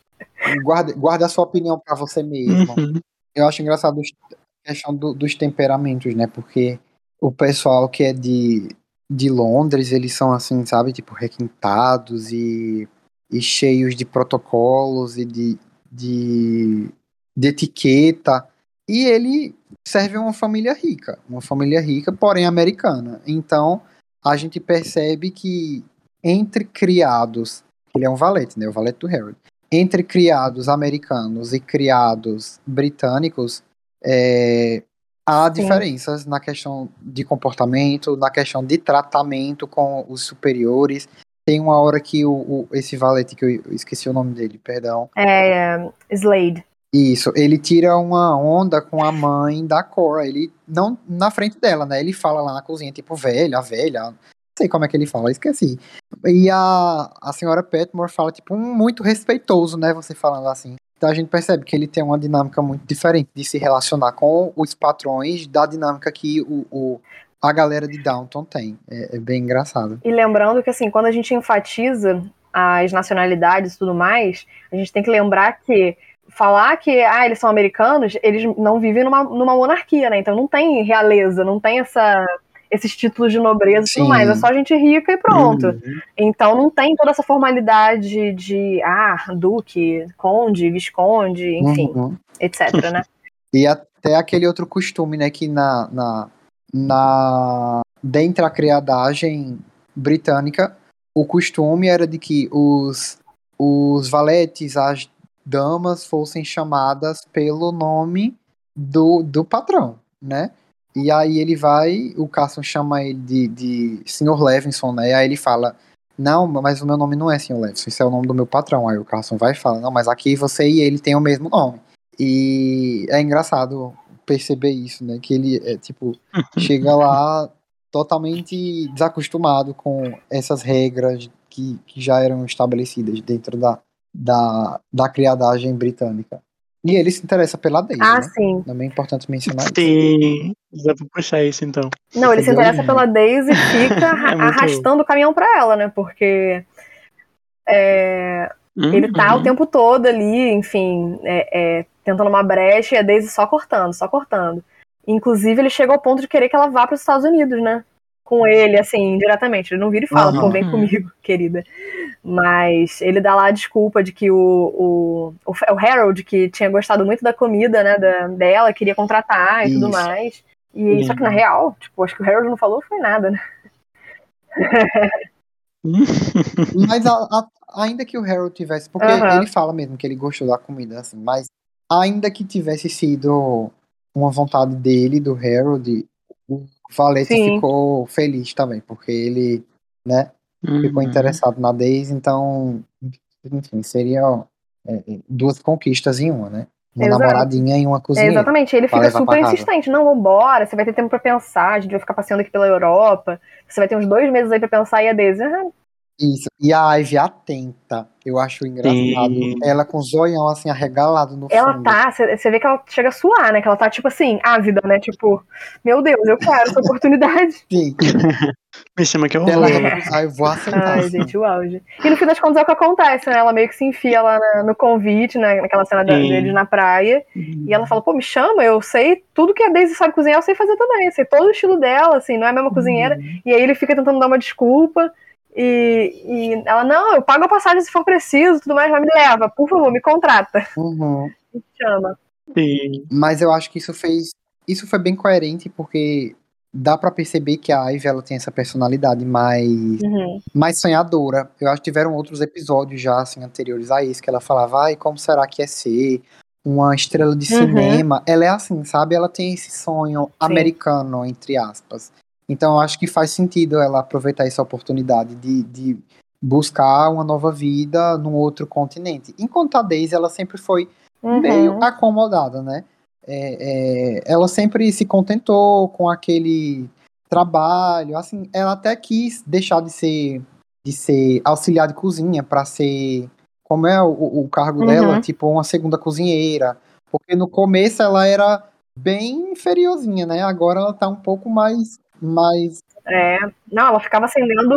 Speaker 3: Guarda, guarda a sua opinião pra você mesmo.
Speaker 1: Uhum.
Speaker 3: Eu acho engraçado a questão do- dos temperamentos, né? Porque o pessoal que é de, de Londres, eles são assim, sabe? Tipo, requintados e, e cheios de protocolos e de, de, de etiqueta. E ele serve uma família rica. Uma família rica, porém americana. Então, a gente percebe que entre criados, ele é um valete, né? O valete do Harold entre criados americanos e criados britânicos, é, há
Speaker 2: Sim.
Speaker 3: diferenças na questão de comportamento, na questão de tratamento com os superiores. tem uma hora que o, o esse valete, que eu, esqueci o nome dele, perdão.
Speaker 2: É. Slade.
Speaker 3: Isso, ele tira uma onda com a mãe da Cora, ele não na frente dela, né? Ele fala lá na cozinha, tipo, velha, velha, sei como é que ele fala, esqueci. E a, a senhora Petmore fala, tipo, um muito respeitoso, né? Você falando assim. Então a gente percebe que ele tem uma dinâmica muito diferente de se relacionar com os patrões da dinâmica que o, o a galera de Downton tem. É, é, bem engraçado.
Speaker 2: E lembrando que, assim, quando a gente enfatiza as nacionalidades e tudo mais, a gente tem que lembrar que falar que ah, eles são americanos, eles não vivem numa, numa monarquia, né? Então não tem realeza, não tem essa, esses títulos de nobreza e tudo mais. É só gente rica e pronto. Uhum. Então não tem toda essa formalidade de ah, duque, conde, visconde, enfim, uhum. etc, [LAUGHS] né?
Speaker 3: E até aquele outro costume, né, que na, na, na dentro da criadagem britânica, o costume era de que os, os valetes, as damas fossem chamadas pelo nome do, do patrão, né? E aí ele vai, o Carson chama ele de, de Sr. Levinson, né? E aí ele fala, não, mas o meu nome não é Sr. Levinson, isso é o nome do meu patrão. Aí o Carson vai e fala, não, mas aqui você e ele têm o mesmo nome. E é engraçado perceber isso, né? Que ele, é, tipo, [LAUGHS] chega lá totalmente desacostumado com essas regras que, que já eram estabelecidas dentro da, da, da criadagem britânica. E ele se interessa pela Daisy.
Speaker 2: Ah,
Speaker 3: né?
Speaker 2: sim.
Speaker 3: Também é importante mencionar
Speaker 1: sim. isso. Sim, dá pra puxar isso então.
Speaker 2: Não, ele se interessa pela Daisy e fica [LAUGHS] é arrastando o caminhão pra ela, né? Porque é, uhum. ele tá o tempo todo ali, enfim, é, é, tentando uma brecha e a Daisy só cortando, só cortando. Inclusive, ele chega ao ponto de querer que ela vá para os Estados Unidos, né? Com ele, assim, diretamente. Ele não vira e fala, uhum. pô, vem comigo, [LAUGHS] querida. Mas ele dá lá a desculpa de que o, o, o, o Harold, que tinha gostado muito da comida, né, da, dela, queria contratar e Isso. tudo mais. E uhum. só que na real, tipo, acho que o Harold não falou foi nada, né? [LAUGHS]
Speaker 3: mas a, a, ainda que o Harold tivesse, porque uhum. ele fala mesmo que ele gostou da comida, assim, mas ainda que tivesse sido uma vontade dele, do Harold, o Valete Sim. ficou feliz também, porque ele, né, uhum. ficou interessado na Daisy, então, enfim, seria é, é, duas conquistas em uma, né? Uma Exato. namoradinha e uma cozinha.
Speaker 2: Exatamente, ele fica super insistente. Não, vambora, você vai ter tempo pra pensar, a gente vai ficar passeando aqui pela Europa, você vai ter uns dois meses aí pra pensar, e a Daisy, ah,
Speaker 3: isso. E a Ivy atenta. Eu acho engraçado. Sim. Ela com o zoião assim arregalado no
Speaker 2: ela
Speaker 3: fundo.
Speaker 2: Ela tá, você vê que ela chega a suar, né? Que ela tá tipo assim, ávida, né? Tipo, meu Deus, eu quero essa oportunidade.
Speaker 3: Sim. [LAUGHS]
Speaker 1: Me chama que eu
Speaker 3: vou. Ela recusar, eu vou aceitar.
Speaker 2: Ai, gente, o auge. E no fim das contas é o que acontece, né? Ela meio que se enfia lá no convite, né? naquela cena Sim. deles na praia. Uhum. E ela fala, pô, me chama, eu sei tudo que a Daisy sabe cozinhar, eu sei fazer também. Eu sei todo o estilo dela, assim, não é a mesma uhum. cozinheira. E aí ele fica tentando dar uma desculpa. E, e, ela, não, eu pago a passagem se for preciso, tudo mais, mas me leva, por favor, me contrata.
Speaker 3: Uhum.
Speaker 2: Me chama.
Speaker 1: Sim.
Speaker 3: Mas eu acho que isso fez. Isso foi bem coerente, porque dá para perceber que a Ivy ela tem essa personalidade mais, uhum. mais sonhadora. Eu acho que tiveram outros episódios já assim, anteriores a isso, que ela falava, ai, como será que é ser uma estrela de uhum. cinema? Ela é assim, sabe? Ela tem esse sonho Sim. americano, entre aspas. Então eu acho que faz sentido ela aproveitar essa oportunidade de, de buscar uma nova vida num outro continente. Enquanto a Daisy, ela sempre foi uhum. meio acomodada, né? É, é, ela sempre se contentou com aquele trabalho, assim, ela até quis deixar de ser de ser auxiliar de cozinha para ser como é o, o cargo uhum. dela, tipo uma segunda cozinheira, porque no começo ela era bem inferiorzinha, né? Agora ela tá um pouco mais mas.
Speaker 2: É, não, ela ficava acendendo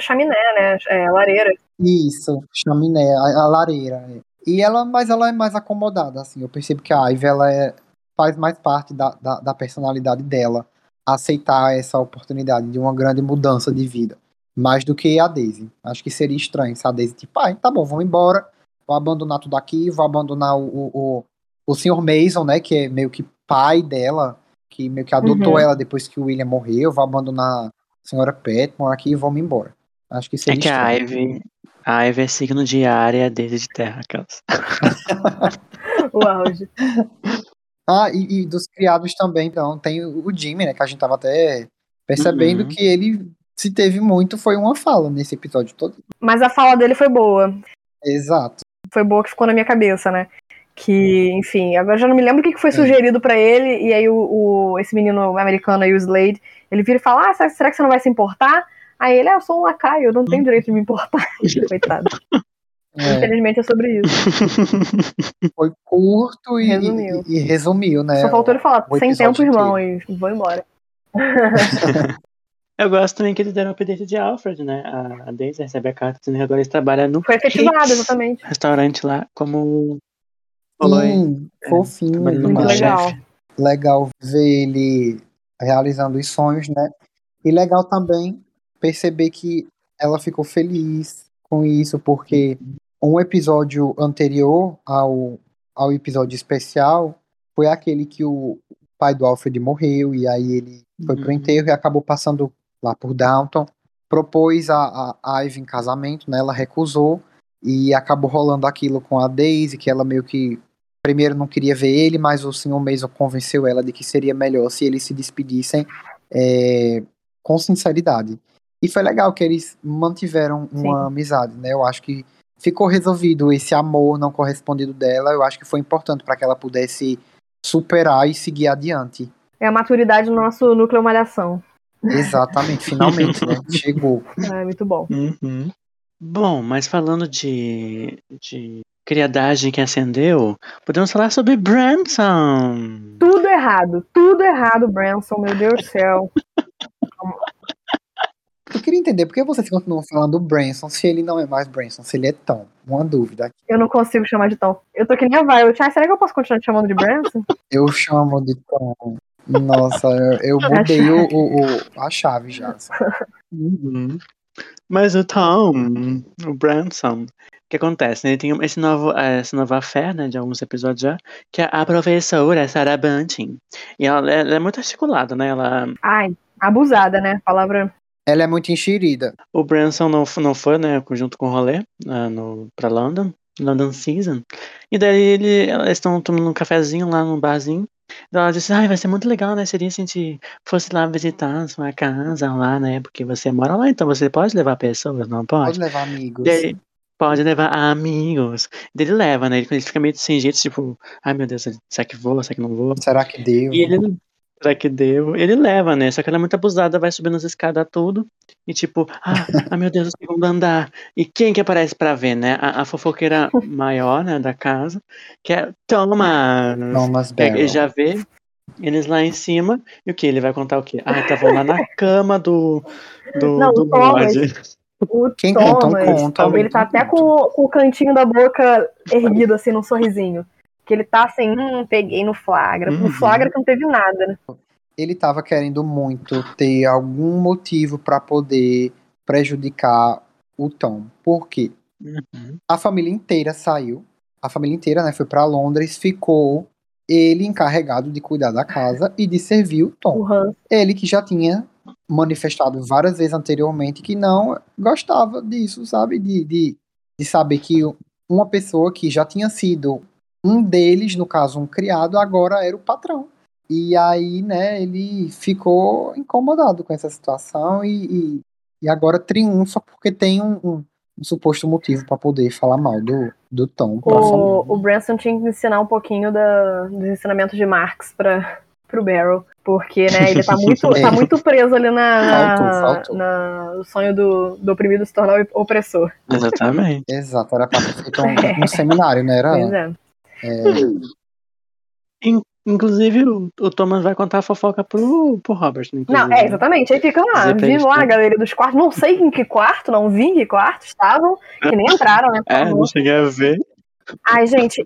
Speaker 2: chaminé, né? É, lareira.
Speaker 3: Isso, chaminé, a, a, lareira. E ela, mas ela é mais acomodada, assim. Eu percebo que a Ivy, ela é, faz mais parte da, da, da personalidade dela aceitar essa oportunidade de uma grande mudança de vida. Mais do que a Daisy. Acho que seria estranho se a Daisy, tipo, ah, tá bom, vamos embora, vou abandonar tudo aqui, vou abandonar o, o, o, o Sr. Mason, né, que é meio que pai dela, que meio que adotou uhum. ela depois que o William morreu, vou abandonar a senhora Petmore aqui e vamos embora. Acho que seria
Speaker 1: É que a Ivy, a Ivy é signo de ar e a Daisy de terra, aquelas. [LAUGHS]
Speaker 2: o auge.
Speaker 3: Ah, e, e, dos criados também, então, tem o Jimmy, né, que a gente tava até percebendo uhum. que ele se teve muito, foi uma fala nesse episódio todo.
Speaker 2: Mas a fala dele foi boa.
Speaker 3: Exato.
Speaker 2: Foi boa que ficou na minha cabeça, né? Que, enfim, agora já não me lembro o que foi sugerido para ele, e aí o, o, esse menino americano aí, o Slade, ele vira e fala: Ah, será que você não vai se importar? Aí ele, ah, eu sou um lacaio, eu não tenho direito de me importar. [LAUGHS] Coitado. É. Infelizmente é sobre isso. [LAUGHS]
Speaker 3: Foi curto e resumiu, e, e resumiu né?
Speaker 2: Só faltou ele falar, sem tempo, irmão, e vou embora. [LAUGHS]
Speaker 1: Eu gosto também que eles deram o update de Alfred, né? A Daisy recebe a carta dizendo que agora eles trabalham no.
Speaker 2: Foi efetivado, exatamente.
Speaker 1: Restaurante lá, como.
Speaker 3: Sim, é, fofinho.
Speaker 2: Muito legal.
Speaker 3: Legal ver ele realizando os sonhos, né? E legal também perceber que ela ficou feliz com isso, porque um episódio anterior ao, ao episódio especial foi aquele que o pai do Alfred morreu, e aí ele foi pro uhum. enterro e acabou passando lá por Downton, propôs a, a Ivy em casamento, né? Ela recusou e acabou rolando aquilo com a Daisy, que ela meio que primeiro não queria ver ele, mas o Sr. Mason convenceu ela de que seria melhor se eles se despedissem é, com sinceridade. E foi legal que eles mantiveram uma Sim. amizade, né? Eu acho que ficou resolvido esse amor não correspondido dela. Eu acho que foi importante para que ela pudesse superar e seguir adiante.
Speaker 2: É a maturidade do nosso núcleo malhação.
Speaker 3: Exatamente, [LAUGHS] finalmente, né? Chegou.
Speaker 2: É, muito bom.
Speaker 1: Uhum. Bom, mas falando de, de criadagem que acendeu, podemos falar sobre Branson.
Speaker 2: Tudo errado, tudo errado, Branson, meu Deus do céu.
Speaker 3: Eu queria entender por que vocês continuam falando Branson se ele não é mais Branson, se ele é Tom. Uma dúvida.
Speaker 2: Eu não consigo chamar de Tom. Eu tô que nem a Violet. Ah, será que eu posso continuar te chamando de Branson?
Speaker 3: Eu chamo de Tom. Nossa, eu, eu [LAUGHS] mudei o, o, o, a chave já.
Speaker 1: Uhum. Mas o Tom, o Branson, que acontece? Ele tem esse novo, essa nova fé, né, de alguns episódios já, que é a professora Sarah Bunting. E ela, ela, é muito articulada, né? Ela...
Speaker 2: Ai, abusada, né? Palavra.
Speaker 3: Ela é muito enxerida.
Speaker 1: O Branson não, não foi, né, junto com o rolê, uh, no, pra London, London Season. E daí ele, eles estão tomando um cafezinho lá no barzinho. Então ela disse, ai, vai ser muito legal, né? Seria se a gente fosse lá visitar a sua casa lá, né? Porque você mora lá, então você pode levar pessoas, não pode?
Speaker 3: Pode levar amigos.
Speaker 1: Aí, pode levar amigos. Ele leva, né? Ele fica meio sem jeito, tipo, ai meu Deus, será que vou? Será que não vou?
Speaker 3: Será que deu?
Speaker 1: E ele, Será que deu? Ele leva, né? Só que ela é muito abusada, vai subindo as escadas tudo. E tipo, ah, ah meu Deus, o segundo andar. E quem que aparece pra ver, né? A, a fofoqueira maior, né, da casa, que é Thomas.
Speaker 3: Thomas
Speaker 1: Ele já vê eles lá em cima. E o que? Ele vai contar o quê? Ah, estavam lá na cama do. do
Speaker 2: Não,
Speaker 1: do
Speaker 2: Thomas. O Quem Thomas, conta, conta. Ele tá até com, com o cantinho da boca erguido, assim, num sorrisinho. Que ele tá assim, hum, peguei no flagra. Uhum. No flagra que não teve nada, né?
Speaker 3: Ele tava querendo muito ter algum motivo para poder prejudicar o Tom. Por quê? Uhum. A família inteira saiu. A família inteira, né, foi para Londres, ficou ele encarregado de cuidar da casa e de servir o Tom. Uhum. Ele que já tinha manifestado várias vezes anteriormente que não gostava disso, sabe? De, de, de saber que uma pessoa que já tinha sido um deles, no caso um criado, agora era o patrão. E aí, né, ele ficou incomodado com essa situação e, e, e agora triunfa porque tem um, um, um suposto motivo para poder falar mal do, do Tom.
Speaker 2: O, o Branson tinha que ensinar um pouquinho da, dos ensinamentos de Marx para pro Barrow, porque né, ele tá [LAUGHS] muito, tá muito preso ali na, na, faltou, faltou. na no sonho do, do oprimido se tornar opressor.
Speaker 1: Exatamente. [LAUGHS]
Speaker 3: Exato, era pra ter feito um, [LAUGHS] um seminário, né? Era,
Speaker 2: pois é.
Speaker 1: É... Inclusive, o, o, Thomas vai contar a fofoca pro, pro Robert.
Speaker 2: Né, não, é, exatamente. Aí fica lá, vindo lá a galeria dos quartos. Não sei em que quarto, não vi em que quarto estavam, que nem entraram, né?
Speaker 1: É, não cheguei a ver.
Speaker 2: Ai, gente.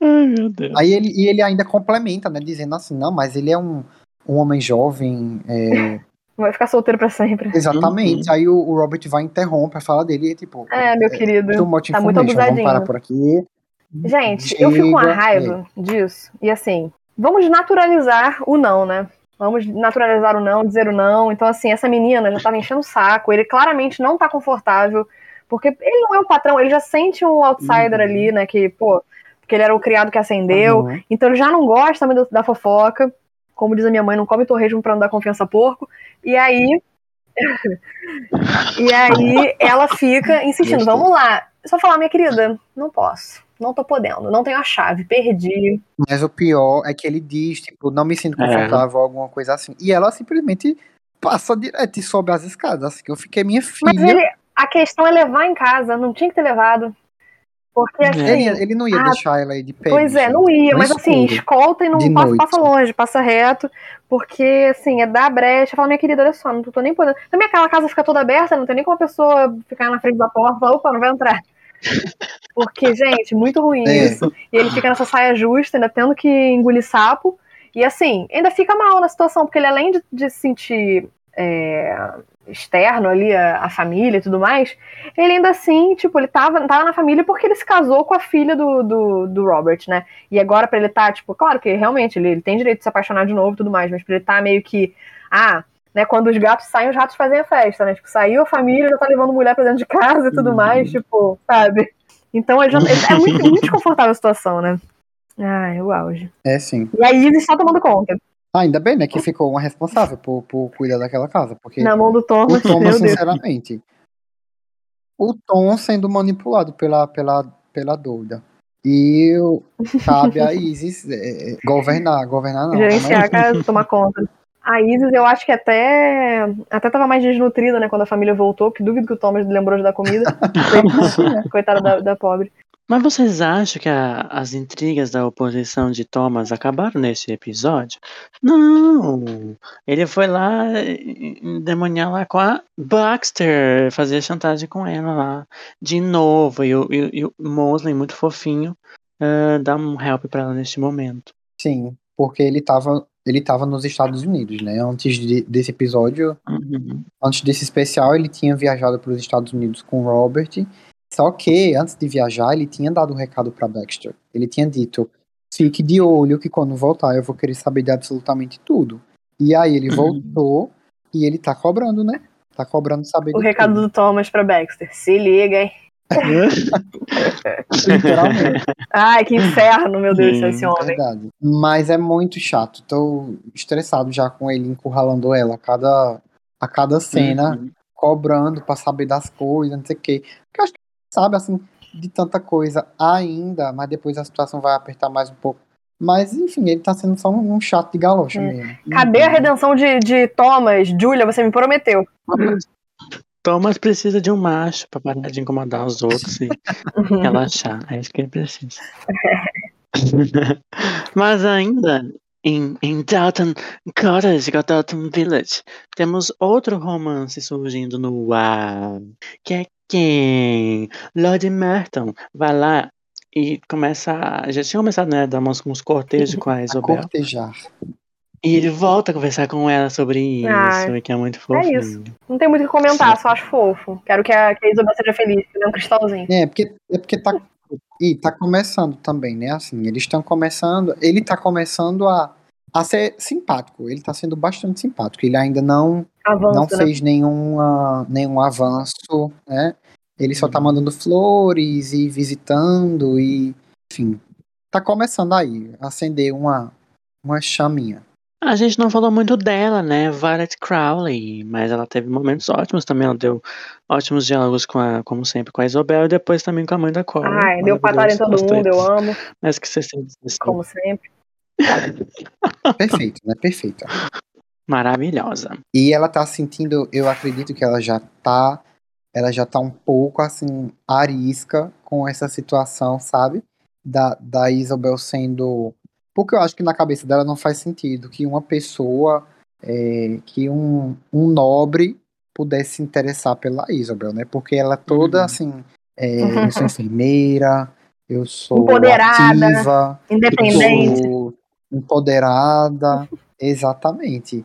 Speaker 1: Ai, meu Deus.
Speaker 3: Aí ele, e ele ainda complementa, né? Dizendo assim, não, mas ele é um, um homem jovem. É... [LAUGHS]
Speaker 2: Vai ficar solteiro pra sempre.
Speaker 3: Exatamente. Uhum. Aí o, o, Robert vai interromper a fala dele e tipo.
Speaker 2: É, meu é, querido. Tá muito abusadinho.
Speaker 3: Vamos parar por aqui.
Speaker 2: Gente, eu fico com a raiva disso. E assim, vamos naturalizar o não, né? Vamos naturalizar o não, dizer o não. Então, assim, essa menina já tava enchendo o saco. Ele claramente não tá confortável. Porque ele não é um patrão, ele já sente um outsider uhum. ali, né? Que, pô, porque ele era o criado que acendeu. Uhum. Então ele já não gosta da fofoca. Como diz a minha mãe, não come torresmo pra não dar confiança a porco. E aí, [LAUGHS] e aí ela fica insistindo, vamos lá. Só falar, minha querida, não posso. Não tô podendo, não tenho a chave, perdi.
Speaker 3: Mas o pior é que ele diz, tipo, não me sinto confortável, é. alguma coisa assim. E ela simplesmente passa direto e sobe as escadas. Assim, eu fiquei minha filha.
Speaker 2: Mas ele, a questão é levar em casa, não tinha que ter levado. Porque assim.
Speaker 3: Ele, ele não ia ah, deixar ela aí de pé.
Speaker 2: Pois é, não ia, mas assim, escolta e não passa, passa, longe, passa reto. Porque, assim, é dar brecha. Fala, minha querida, olha só, não tô nem podendo. Também aquela casa fica toda aberta, não tem nem como a pessoa ficar na frente da porta e falar, opa, não vai entrar. [LAUGHS] Porque, gente, muito ruim é. isso. E ele fica nessa saia justa, ainda tendo que engolir sapo. E assim, ainda fica mal na situação, porque ele além de, de se sentir é, externo ali, a, a, família e tudo mais, ele ainda assim, tipo, ele tava, tava na família porque ele se casou com a filha do, do, do Robert, né? E agora pra ele tá, tipo, claro que realmente ele, ele tem direito de se apaixonar de novo e tudo mais, mas pra ele tá meio que, ah, né, quando os gatos saem, os ratos fazem a festa, né? Tipo, saiu a família, já tá levando mulher pra dentro de casa e tudo uhum. mais, tipo, sabe? Então ele já, é muito, muito [LAUGHS] desconfortável a situação, né? Ai, o auge.
Speaker 3: É sim.
Speaker 2: E a Isis só tomando conta.
Speaker 3: Ah, ainda bem, né, que ficou uma responsável por, por cuidar daquela casa. Porque
Speaker 2: Na mão do Thomas,
Speaker 3: o Thomas, sinceramente. Deus. O Tom sendo manipulado pela, pela, pela doida. E cabe a Isis [LAUGHS] é, governar, governar não.
Speaker 2: Gerenciar a casa, tomar conta. A Isis, eu acho que até até tava mais desnutrida, né, quando a família voltou, que duvido que o Thomas lembrou de dar comida. [LAUGHS] Coitada da, da pobre.
Speaker 1: Mas vocês acham que a, as intrigas da oposição de Thomas acabaram nesse episódio? Não! Ele foi lá demoniar lá com a Baxter, fazer chantagem com ela lá de novo. E, e, e o Mosley, muito fofinho, uh, dá um help para ela neste momento.
Speaker 3: Sim, porque ele tava, ele tava nos Estados Unidos, né? Antes de, desse episódio,
Speaker 1: uhum.
Speaker 3: antes desse especial, ele tinha viajado para os Estados Unidos com Robert só que, antes de viajar, ele tinha dado um recado para Baxter. Ele tinha dito: fique de olho que quando voltar eu vou querer saber de absolutamente tudo. E aí ele uhum. voltou e ele tá cobrando, né? Tá cobrando saber
Speaker 2: O recado tudo. do Thomas pra Baxter. Se liga, hein? [LAUGHS]
Speaker 3: Literalmente.
Speaker 2: Ai, que inferno, meu Deus, esse homem.
Speaker 3: Verdade. Mas é muito chato. Tô estressado já com ele encurralando ela a cada, a cada cena, uhum. cobrando pra saber das coisas, não sei o quê. Porque acho que sabe, assim, de tanta coisa ainda, mas depois a situação vai apertar mais um pouco. Mas, enfim, ele tá sendo só um, um chato de galocha é. mesmo.
Speaker 2: Cadê a redenção de, de Thomas? Julia, você me prometeu.
Speaker 1: Thomas precisa de um macho pra parar de incomodar os outros e [LAUGHS] relaxar. É isso que ele precisa. [LAUGHS] Mas ainda em, em Dalton Cottage, Dalton Village, temos outro romance surgindo no ar, que é quem? Lord Merton vai lá e começa. Já tinha começado, né? Dar uns, uns cortejos com [LAUGHS] a Isabel.
Speaker 3: Cortejar.
Speaker 1: E ele volta a conversar com ela sobre isso, ah, que é muito fofo.
Speaker 2: É isso. Não tem muito o que comentar, Sim. só acho fofo. Quero que a, que a Isabel seja feliz, que é um cristalzinho.
Speaker 3: É, porque, é porque tá. E tá começando também, né? Assim, eles estão começando. Ele tá começando a, a ser simpático. Ele tá sendo bastante simpático. Ele ainda não, Avanço, não né? fez nenhum, nenhum avanço, né? Ele só tá uhum. mandando flores e visitando e, enfim, tá começando aí, a acender uma, uma chaminha.
Speaker 1: A gente não falou muito dela, né? Violet Crowley, mas ela teve momentos ótimos também. Ela deu ótimos diálogos com a, como sempre, com a Isabel e depois também com a mãe da Cora.
Speaker 2: Ai, deu patada em todo mundo, eu amo.
Speaker 1: Mas que você sempre.
Speaker 2: Como sempre. [LAUGHS]
Speaker 3: Perfeito, né? Perfeita.
Speaker 1: Maravilhosa.
Speaker 3: E ela tá sentindo, eu acredito que ela já tá ela já tá um pouco assim arisca com essa situação, sabe? Da, da Isabel sendo. Porque eu acho que na cabeça dela não faz sentido que uma pessoa, é, que um, um nobre pudesse se interessar pela Isabel, né? Porque ela é toda uhum. assim. É, eu sou enfermeira, eu sou
Speaker 2: empoderada, ativa, independente, sou
Speaker 3: empoderada, exatamente.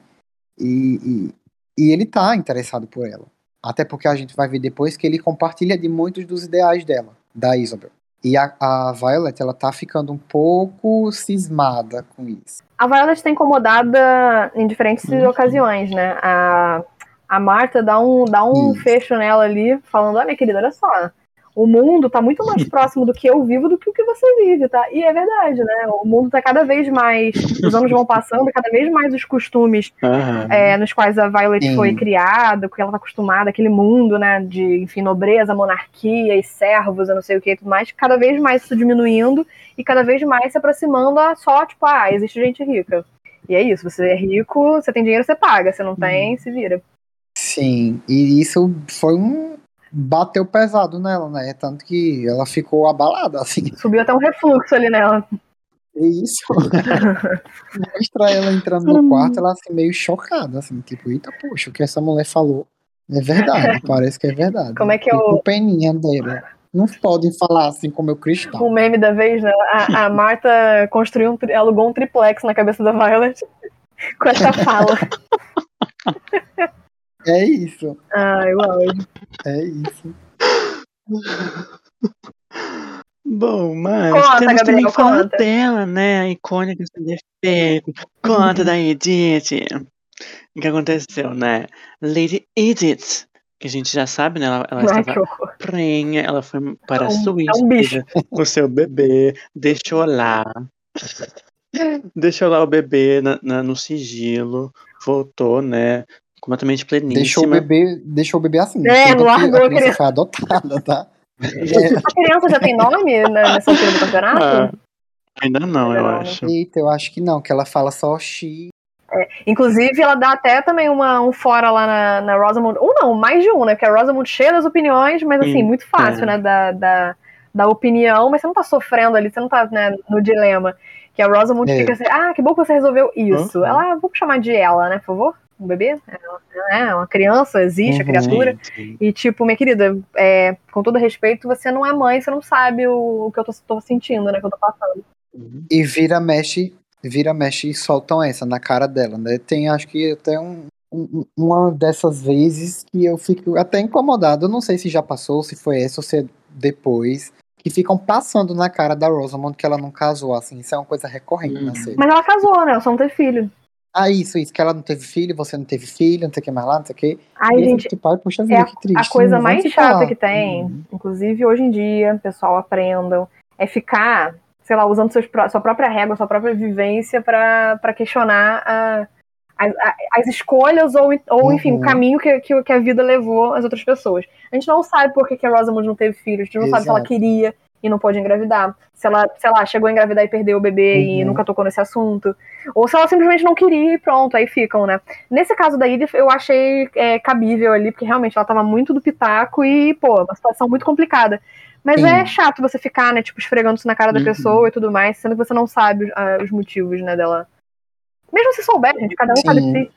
Speaker 3: E, e, e ele tá interessado por ela. Até porque a gente vai ver depois que ele compartilha de muitos dos ideais dela, da Isabel. E a, a Violet, ela tá ficando um pouco cismada com isso.
Speaker 2: A Violet tá incomodada em diferentes uhum. ocasiões, né? A, a Marta dá um, dá um fecho nela ali, falando: Olha, minha querida, olha só. O mundo tá muito mais próximo do que eu vivo do que o que você vive, tá? E é verdade, né? O mundo tá cada vez mais. Os anos vão passando, cada vez mais os costumes
Speaker 1: Aham.
Speaker 2: é, nos quais a Violet
Speaker 3: Sim.
Speaker 2: foi criada, porque ela tá acostumada, aquele mundo, né, de, enfim, nobreza, monarquia e servos, eu não sei o que e tudo mais, cada vez mais isso diminuindo e cada vez mais se aproximando a só, tipo, ah, existe gente rica. E é isso, você é rico, você tem dinheiro, você paga, você não tem, se vira.
Speaker 3: Sim, e isso foi um. Bateu pesado nela, né? Tanto que ela ficou abalada, assim.
Speaker 2: Subiu até um refluxo ali nela.
Speaker 3: É isso. [LAUGHS] Mostra ela entrando no quarto, ela assim, meio chocada, assim, tipo, eita, poxa, o que essa mulher falou é verdade, [LAUGHS] parece que é verdade.
Speaker 2: Como é que é
Speaker 3: Fico
Speaker 2: o-
Speaker 3: peninha dela. Não podem falar assim como eu cristão.
Speaker 2: O meme da vez, né? A, a [LAUGHS] Marta construiu um, alugou um triplex na cabeça da Violet com essa fala.
Speaker 3: É isso,
Speaker 2: Ai, uau.
Speaker 3: É isso.
Speaker 1: Bom, mas
Speaker 2: Conta,
Speaker 1: temos também
Speaker 2: Gabriel, conta.
Speaker 1: dela, né? A icônica sem defeito. Conta da Edith. O que aconteceu, né? Lady Edith, que a gente já sabe, né? Ela, ela
Speaker 2: Ai,
Speaker 1: estava prenha, ela foi para
Speaker 2: É
Speaker 1: a
Speaker 2: um-
Speaker 1: Suíça,
Speaker 2: é um
Speaker 1: teve o seu bebê, deixou lá. Deixou lá o bebê na- na- no sigilo, voltou, né? Completamente pleníssima.
Speaker 3: Deixou o bebê, deixou o bebê assim.
Speaker 2: É, largou a
Speaker 3: a criança
Speaker 2: criança.
Speaker 3: foi adotada, tá?
Speaker 2: A criança já tem nome né, nessa altura do campeonato?
Speaker 1: Ah, ainda não,
Speaker 2: Ainda
Speaker 1: eu
Speaker 2: não, né?
Speaker 1: acho.
Speaker 3: Eita, eu acho que não, que ela fala só X.
Speaker 2: Inclusive, ela dá até também uma, um fora lá na, na Rosamund. Um não, mais de um, né? Porque a Rosamund cheia das opiniões, mas assim,
Speaker 1: Hum,
Speaker 2: muito fácil,
Speaker 1: é.
Speaker 2: né? Da, da, da opinião, mas você não tá sofrendo ali, você não tá né, no dilema. Que a Rosamund
Speaker 3: É.
Speaker 2: fica assim, ah, que bom que você resolveu isso.
Speaker 1: Uhum.
Speaker 2: Ela, vamos chamar de ela, né, por favor? Um bebê? É, é uma criança, existe, a
Speaker 3: Uhum.
Speaker 2: criatura.
Speaker 1: Sim, sim.
Speaker 2: E, tipo, minha querida, é, com todo respeito, você não é mãe, você não sabe o, o que eu tô, tô sentindo, né? Que eu tô passando.
Speaker 3: E vira, mexe, vira, mexe e soltam essa na cara dela, né? Tem, acho que até um, um- uma dessas vezes que eu fico até incomodado. Eu não sei se já passou, se foi essa ou se é depois. Que ficam passando na cara da Rosamund que ela não casou, assim. Isso é uma coisa recorrente na
Speaker 1: Uhum.
Speaker 3: série.
Speaker 2: Mas ela casou, né? Ela só não teve filho.
Speaker 3: Ah, isso, isso, que ela não teve filho, você não teve filho, não sei o que mais lá, não sei o que.
Speaker 2: Ai,
Speaker 3: e
Speaker 2: gente,
Speaker 3: fico ai, poxa
Speaker 2: é
Speaker 3: vida,
Speaker 2: a,
Speaker 3: que triste.
Speaker 2: a coisa
Speaker 3: não
Speaker 2: mais chata
Speaker 3: falar.
Speaker 2: que tem,
Speaker 1: Uhum.
Speaker 2: inclusive hoje em dia, pessoal, aprendam, é ficar, sei lá, usando seus sua própria régua, sua própria vivência pra pra questionar a- as, as escolhas ou, ou enfim,
Speaker 3: Uhum.
Speaker 2: o caminho que, que, que a vida levou as outras pessoas. A gente não sabe por que, que a Rosamund não teve filhos, a gente não sabe se ela
Speaker 3: Exato.
Speaker 2: queria e não pôde engravidar. Se ela, sei lá, chegou a engravidar e perdeu o bebê e
Speaker 3: Uhum.
Speaker 2: nunca tocou nesse assunto. Ou se ela simplesmente não queria e pronto, aí ficam, né? Nesse caso da Edith, eu achei é, cabível ali, porque realmente ela tava muito do pitaco e, pô, uma situação muito complicada. Mas
Speaker 3: Sim.
Speaker 2: é chato você ficar, né, tipo, esfregando isso na cara da
Speaker 1: Uhum.
Speaker 2: pessoa e tudo mais, sendo que você não sabe ah, os motivos, né, dela. Mesmo se souber, gente, cada um sabe
Speaker 3: Sim.
Speaker 2: si.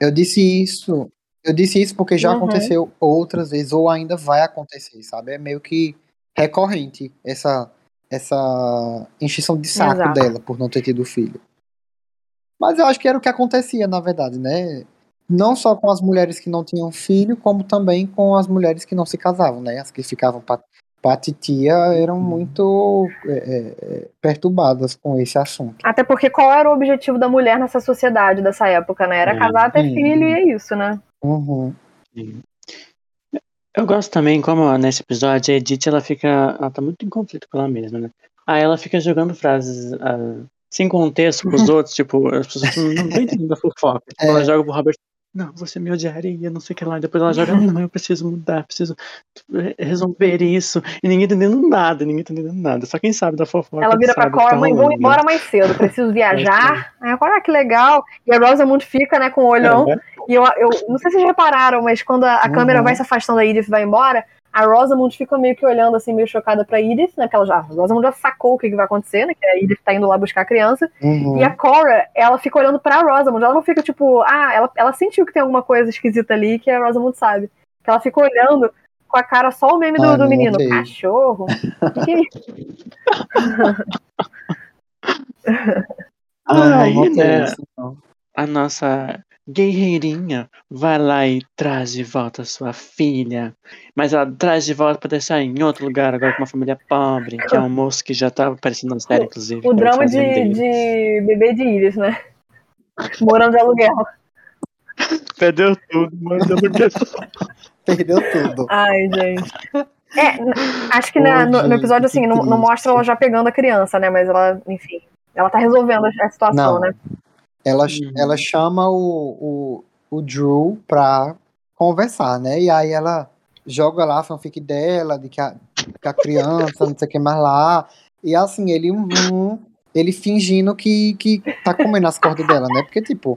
Speaker 3: Eu disse isso. Eu disse isso porque já
Speaker 2: Uhum.
Speaker 3: aconteceu outras vezes, ou ainda vai acontecer, sabe? É meio que recorrente essa, essa encheção de saco
Speaker 2: Exato.
Speaker 3: dela por não ter tido filho. Mas eu acho que era o que acontecia, na verdade, né? Não só com as mulheres que não tinham filho, como também com as mulheres que não se casavam, né? As que ficavam pra, pra titia eram muito é, é, é, perturbadas com esse assunto.
Speaker 2: Até porque qual era o objetivo da mulher nessa sociedade dessa época, né? Era
Speaker 1: É.
Speaker 2: casar, ter
Speaker 3: Sim.
Speaker 2: filho e é isso, né?
Speaker 3: Uhum.
Speaker 1: Eu gosto também, como nesse episódio, a Edith, ela fica. Ela tá muito em conflito com ela mesma, né? Aí ela fica jogando frases ah, sem contexto pros outros, tipo, as pessoas não estão entendendo a fofoca. Tipo,
Speaker 3: É.
Speaker 1: Ela joga pro Robert, não, você me odiaria, não sei o que lá. E depois ela joga, não, eu preciso mudar, preciso re- resolver isso. E ninguém entendendo nada, ninguém entendendo nada. Só quem sabe da fofoca.
Speaker 2: Ela vira pra Cora, mãe,
Speaker 1: né?
Speaker 2: embora mais cedo, preciso [LAUGHS] viajar. Aí a Cora, ah, que legal. E a Rosamund fica, né, com o olhão.
Speaker 1: É,
Speaker 2: E eu, eu não sei se vocês repararam, mas quando a, a
Speaker 3: Uhum.
Speaker 2: câmera vai se afastando da Edith e vai embora, a Rosamund fica meio que olhando assim, meio chocada pra Edith, né? Porque ela já, a Rosamund já sacou o que, que vai acontecer, né? Que a Edith tá indo lá buscar a criança.
Speaker 3: Uhum.
Speaker 2: E a Cora, ela fica olhando pra Rosamund. Ela não fica tipo, ah, ela, ela sentiu que tem alguma coisa esquisita ali que a Rosamund sabe. Que ela fica olhando com a cara só o meme do,
Speaker 3: Ah,
Speaker 2: do menino.
Speaker 3: notei.
Speaker 2: Cachorro? [LAUGHS] Que que é isso?
Speaker 1: Aí, né,
Speaker 3: isso,
Speaker 1: a nossa guerreirinha vai lá e traz de volta a sua filha. Mas ela traz de volta pra deixar em outro lugar, agora com uma família pobre, que é um moço que já tava aparecendo na série, inclusive.
Speaker 2: O drama de, de bebê de Iris, né? Morando de aluguel.
Speaker 1: Perdeu tudo, mas eu não quero.
Speaker 3: Perdeu tudo.
Speaker 2: Ai, gente. É, acho que na- no, no episódio, assim, não, não mostra ela já pegando a criança, né? Mas ela, enfim, ela tá resolvendo a a situação,
Speaker 3: Não.
Speaker 2: né?
Speaker 3: Ela,
Speaker 1: Uhum.
Speaker 3: ela chama o, o, o Drew pra conversar, né? E aí ela joga lá a fanfic dela, de que a, que a criança, não sei o que mais lá. E assim, ele, uhum, ele fingindo que, que tá comendo as cordas dela, né? Porque, tipo.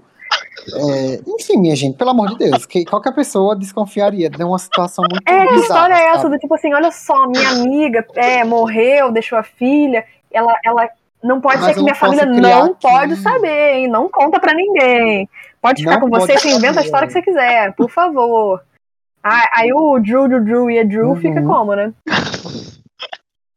Speaker 3: é, enfim, minha gente, pelo amor de Deus, que qualquer pessoa desconfiaria de uma situação muito
Speaker 2: É, que história é essa? Do tipo assim, olha só, minha amiga é, morreu, deixou a filha, ela, ela não pode
Speaker 3: Mas
Speaker 2: ser que minha família não
Speaker 3: aqui.
Speaker 2: pode saber, hein? Não conta pra ninguém. Pode ficar
Speaker 3: Não
Speaker 2: com você, você inventa a história que você quiser, por favor. Ah, aí o Drew, Drew, Drew e a Drew
Speaker 3: Uhum.
Speaker 2: fica como, né?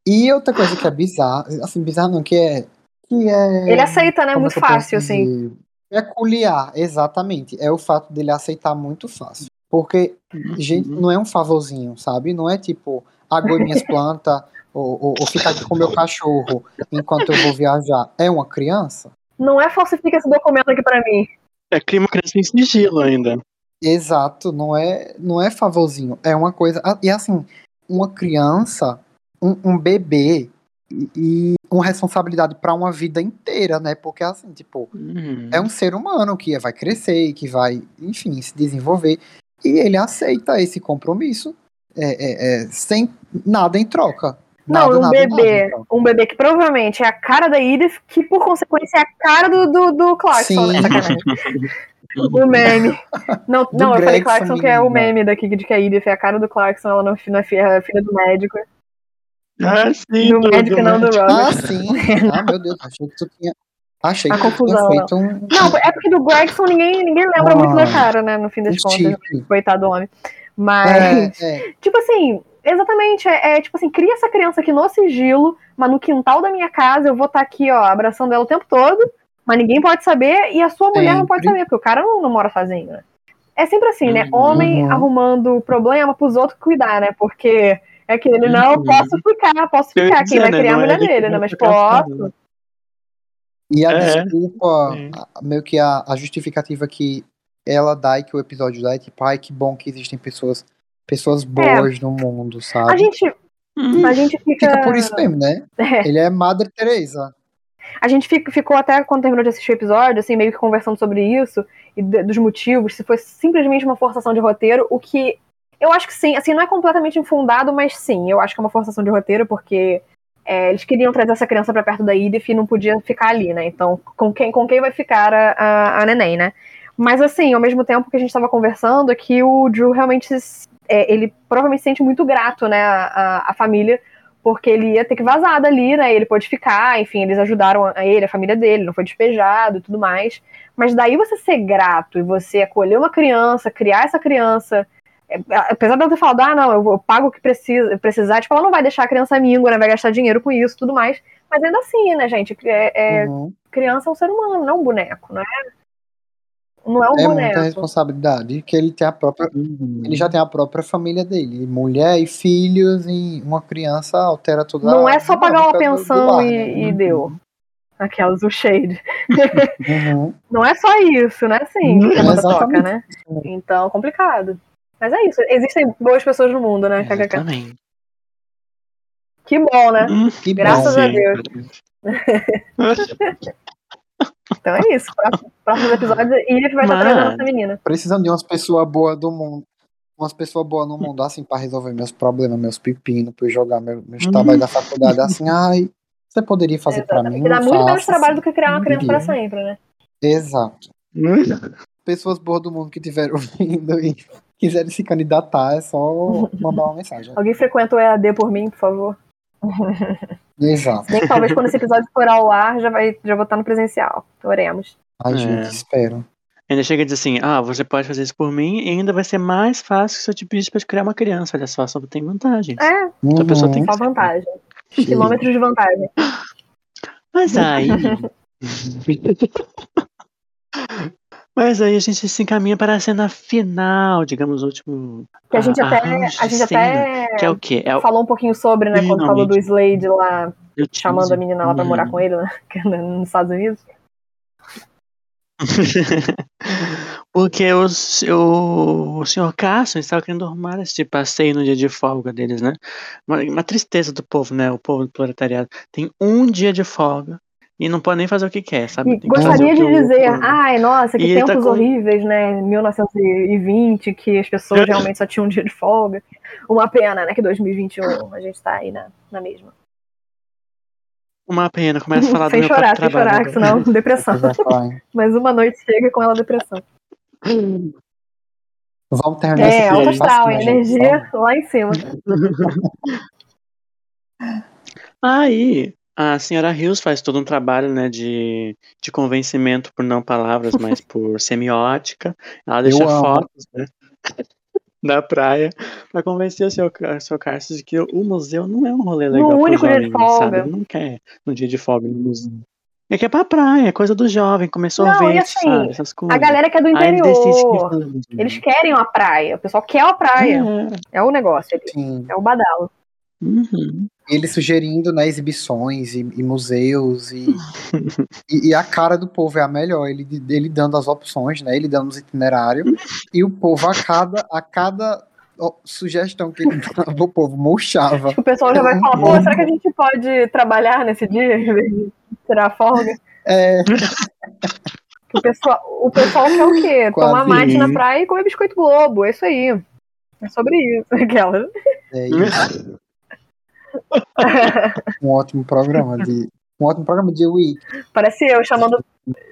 Speaker 3: E outra coisa que é bizarra, assim, bizarra não, que é. Que é
Speaker 2: Ele aceita, né? Muito fácil, assim.
Speaker 3: Peculiar, exatamente. É o fato dele aceitar muito fácil. Porque, gente, não é um favorzinho, sabe? Não é tipo, água minhas [LAUGHS] plantas, ou, ou, ou ficar aqui com meu cachorro enquanto eu vou viajar. É uma criança?
Speaker 2: Não é falsifica esse documento aqui pra mim.
Speaker 1: É crime criança em sigilo ainda.
Speaker 3: Exato, não é, não é favorzinho. É uma coisa. ah, E assim, uma criança, um, um bebê, e, e uma responsabilidade para uma vida inteira, né? Porque assim, tipo,
Speaker 1: Uhum.
Speaker 3: é um ser humano que vai crescer e que vai, enfim, se desenvolver. E ele aceita esse compromisso é, é, é, sem nada em troca.
Speaker 2: Não,
Speaker 3: Nada,
Speaker 2: um
Speaker 3: nada, nada
Speaker 2: bebê.
Speaker 3: troca.
Speaker 2: Um bebê que provavelmente é a cara da Edith, que por consequência é a cara do, do, do Clarkson,
Speaker 3: Sim.
Speaker 2: né? Sacanagem. [LAUGHS] O meme. Não,
Speaker 3: Do
Speaker 2: não eu falei
Speaker 3: Gregson,
Speaker 2: Clarkson, que é o meme daqui de que a Edith é a cara do Clarkson, ela não, não é filha, é filha do médico.
Speaker 1: Ah, sim.
Speaker 2: Do médico e não do Robert.
Speaker 3: Ah, sim. Ah, meu Deus, achei que tu tinha. Achei
Speaker 2: A
Speaker 3: que tinha
Speaker 2: confusão,
Speaker 3: feito um.
Speaker 2: Não, é porque do Gregson ninguém, ninguém lembra
Speaker 3: Ah.
Speaker 2: muito da cara, né? No fim das contas.
Speaker 3: chip.
Speaker 2: Coitado do homem. Mas.
Speaker 3: É, é.
Speaker 2: Tipo assim, exatamente, é, é, tipo assim, cria essa criança aqui no sigilo, mas no quintal da minha casa eu vou estar aqui, ó, abraçando ela o tempo todo, mas ninguém pode saber e a sua mulher não pode
Speaker 3: Sempre.
Speaker 2: saber, porque o cara não, não mora sozinho, né? É sempre assim, né?
Speaker 1: Uhum.
Speaker 2: Homem arrumando problema pros outros cuidar, né? Porque é aquele, não,
Speaker 1: Uhum.
Speaker 2: posso ficar, posso ficar, quem vai
Speaker 1: né,
Speaker 2: criar a
Speaker 1: não é
Speaker 2: mulher
Speaker 1: ele que
Speaker 2: dele, né? Mas posso.
Speaker 3: E a
Speaker 1: É.
Speaker 3: desculpa, a- meio que a, a justificativa que ela dá e que o episódio dá é tipo, ai, que bom que existem pessoas, pessoas boas no mundo, sabe?
Speaker 2: É. A gente,
Speaker 1: Uhum.
Speaker 2: a gente fica.
Speaker 3: Fica por isso mesmo, né?
Speaker 2: É.
Speaker 3: Ele é Madre Teresa.
Speaker 2: A gente fica- ficou até quando terminou de assistir o episódio, assim, meio que conversando sobre isso e de- dos motivos, se foi simplesmente uma forçação de roteiro, o que eu acho que sim, assim, não é completamente infundado, mas sim, eu acho que é uma forçação de roteiro, porque é, eles queriam trazer essa criança pra perto da Edith e não podia ficar ali, né? Então, com quem, com quem vai ficar a, a, a neném, né? Mas assim, ao mesmo tempo que a gente tava conversando, é que o Drew realmente se- é, ele provavelmente se sente muito grato, né, a, família porque ele ia ter que vazar dali, né? Ele pôde ficar, enfim, eles ajudaram a ele, a família dele, não foi despejado e tudo mais. Mas daí você ser grato e você acolher uma criança, criar essa criança, é, apesar dela ter falado, ah, não, eu, eu pago o que precisa, precisar, tipo, ela não vai deixar a criança míngua, né? Vai gastar dinheiro com isso e tudo mais. Mas ainda assim, né, gente? É, é-
Speaker 3: Uhum.
Speaker 2: criança é um ser humano, não um boneco, não é? Não é um
Speaker 3: É muita
Speaker 2: boneco.
Speaker 3: responsabilidade que ele tem a própria.
Speaker 1: Uhum.
Speaker 3: Ele já tem a própria família dele. Mulher e filhos, e uma criança altera toda
Speaker 2: Não
Speaker 3: a
Speaker 2: é só pagar uma
Speaker 3: dinâmica do- do
Speaker 2: pensão
Speaker 3: lar,
Speaker 2: e,
Speaker 3: né?
Speaker 2: e deu. Aquelas, o shade.
Speaker 3: Uhum. [LAUGHS]
Speaker 2: Não é só isso, né? Assim, que a banda toca,
Speaker 3: Exatamente.
Speaker 2: né? Então, complicado. Mas é isso. Existem boas pessoas no mundo, né? KKK.
Speaker 1: Exatamente.
Speaker 2: Que bom, né?
Speaker 1: Hum,
Speaker 3: Que
Speaker 2: Graças
Speaker 3: bom.
Speaker 2: a
Speaker 1: sim.
Speaker 2: Deus. Então é isso. Próximo, próximo episódio, Ilha vai estar trazendo essa menina.
Speaker 3: Precisando de umas pessoas boas do mundo. Umas pessoas boas no mundo, assim, pra resolver meus problemas, meus pepinos, pra eu jogar meu- meus
Speaker 1: Uhum.
Speaker 3: trabalhos da faculdade, assim, ai, você poderia fazer pra
Speaker 2: Exatamente.
Speaker 3: mim?
Speaker 2: Que dá muito menos
Speaker 3: faça,
Speaker 2: trabalho
Speaker 3: assim.
Speaker 2: do que criar uma criança para
Speaker 3: Deveria.
Speaker 2: sempre, né?
Speaker 3: Exato.
Speaker 1: Hum.
Speaker 3: Pessoas boas do mundo que estiverem ouvindo [LAUGHS] e quiserem se candidatar, é só mandar uma mensagem.
Speaker 2: Alguém frequenta o EAD por mim, por favor.
Speaker 3: Exato.
Speaker 2: Nem que talvez quando esse episódio for ao ar, já, vai, já vou estar no presencial. Oremos.
Speaker 3: Ai,
Speaker 1: É.
Speaker 3: gente, espero.
Speaker 1: Ainda chega e diz assim: ah, você pode fazer isso por mim e ainda vai ser mais fácil se eu te pedir pra criar uma criança. Olha só, só tem vantagens.
Speaker 2: É,
Speaker 1: Então a pessoa tem
Speaker 2: só vantagem.
Speaker 3: Uhum.
Speaker 2: Quilômetros de vantagem.
Speaker 1: Mas aí. [LAUGHS] Mas aí a gente se encaminha para a cena final, digamos, o último.
Speaker 2: Que a gente
Speaker 1: a-
Speaker 2: até. A gente
Speaker 1: cena,
Speaker 2: até
Speaker 1: Que é o quê? É o,
Speaker 2: falou um pouquinho sobre, né? Quando falou do Slade lá, chamando a menina lá pra morar com ele, né? [LAUGHS] Nos Estados Unidos. [LAUGHS]
Speaker 1: Porque o, o, o senhor Cássio estava querendo arrumar esse passeio no dia de folga deles, né? Uma, uma tristeza do povo, né? O povo do proletariado. Tem um dia de folga e não pode nem fazer o que quer, sabe?
Speaker 2: Que gostaria de dizer, o... ai, nossa, que e tempos tá com... horríveis, né? 1920, que as pessoas [LAUGHS] realmente só tinham um dia de folga. Uma pena, né? Que 2021 a gente tá aí na, na mesma.
Speaker 1: Uma pena, começa a falar [LAUGHS]
Speaker 2: sem
Speaker 1: do
Speaker 2: chorar,
Speaker 1: meu
Speaker 2: Sem chorar, sem chorar, senão [LAUGHS] depressão. Mas uma noite chega com ela depressão.
Speaker 3: Vamos terminar
Speaker 2: é, alto astral, energia lá em cima.
Speaker 1: Aí, a senhora Hills faz todo um trabalho né, de, de convencimento por não palavras, mas [LAUGHS] por semiótica. Ela deixa fotos né, [LAUGHS] na praia para convencer o seu, o seu Carlos de que o museu não é um rolê legal.
Speaker 2: No único dia de folga.
Speaker 1: Sabe? Não quer no dia de folga no museu. É que é pra praia, é coisa do jovem, começou a ver, assim, sabe, essas coisas.
Speaker 2: A galera que é do interior, que eles querem uma praia, o pessoal quer a praia. É, é o negócio Sim. é o badalo.
Speaker 1: Uhum.
Speaker 3: Ele sugerindo né, exibições e, e museus e, e, e, a cara do povo é a melhor. Ele, ele dando as opções, né? Ele dando os itinerários e o povo a cada, a cada sugestão que ele dava, o povo murchava.
Speaker 2: O pessoal já vai falar, pô, será que a gente pode trabalhar nesse dia em vez de tirar folga?
Speaker 3: É.
Speaker 2: O pessoal, o pessoal quer o quê? Quase Tomar mate na praia e comer biscoito globo, é isso aí. É sobre isso, [LAUGHS] aquela.
Speaker 3: É isso. Um ótimo programa de. Um ótimo programa de Wii.
Speaker 2: Parece eu chamando,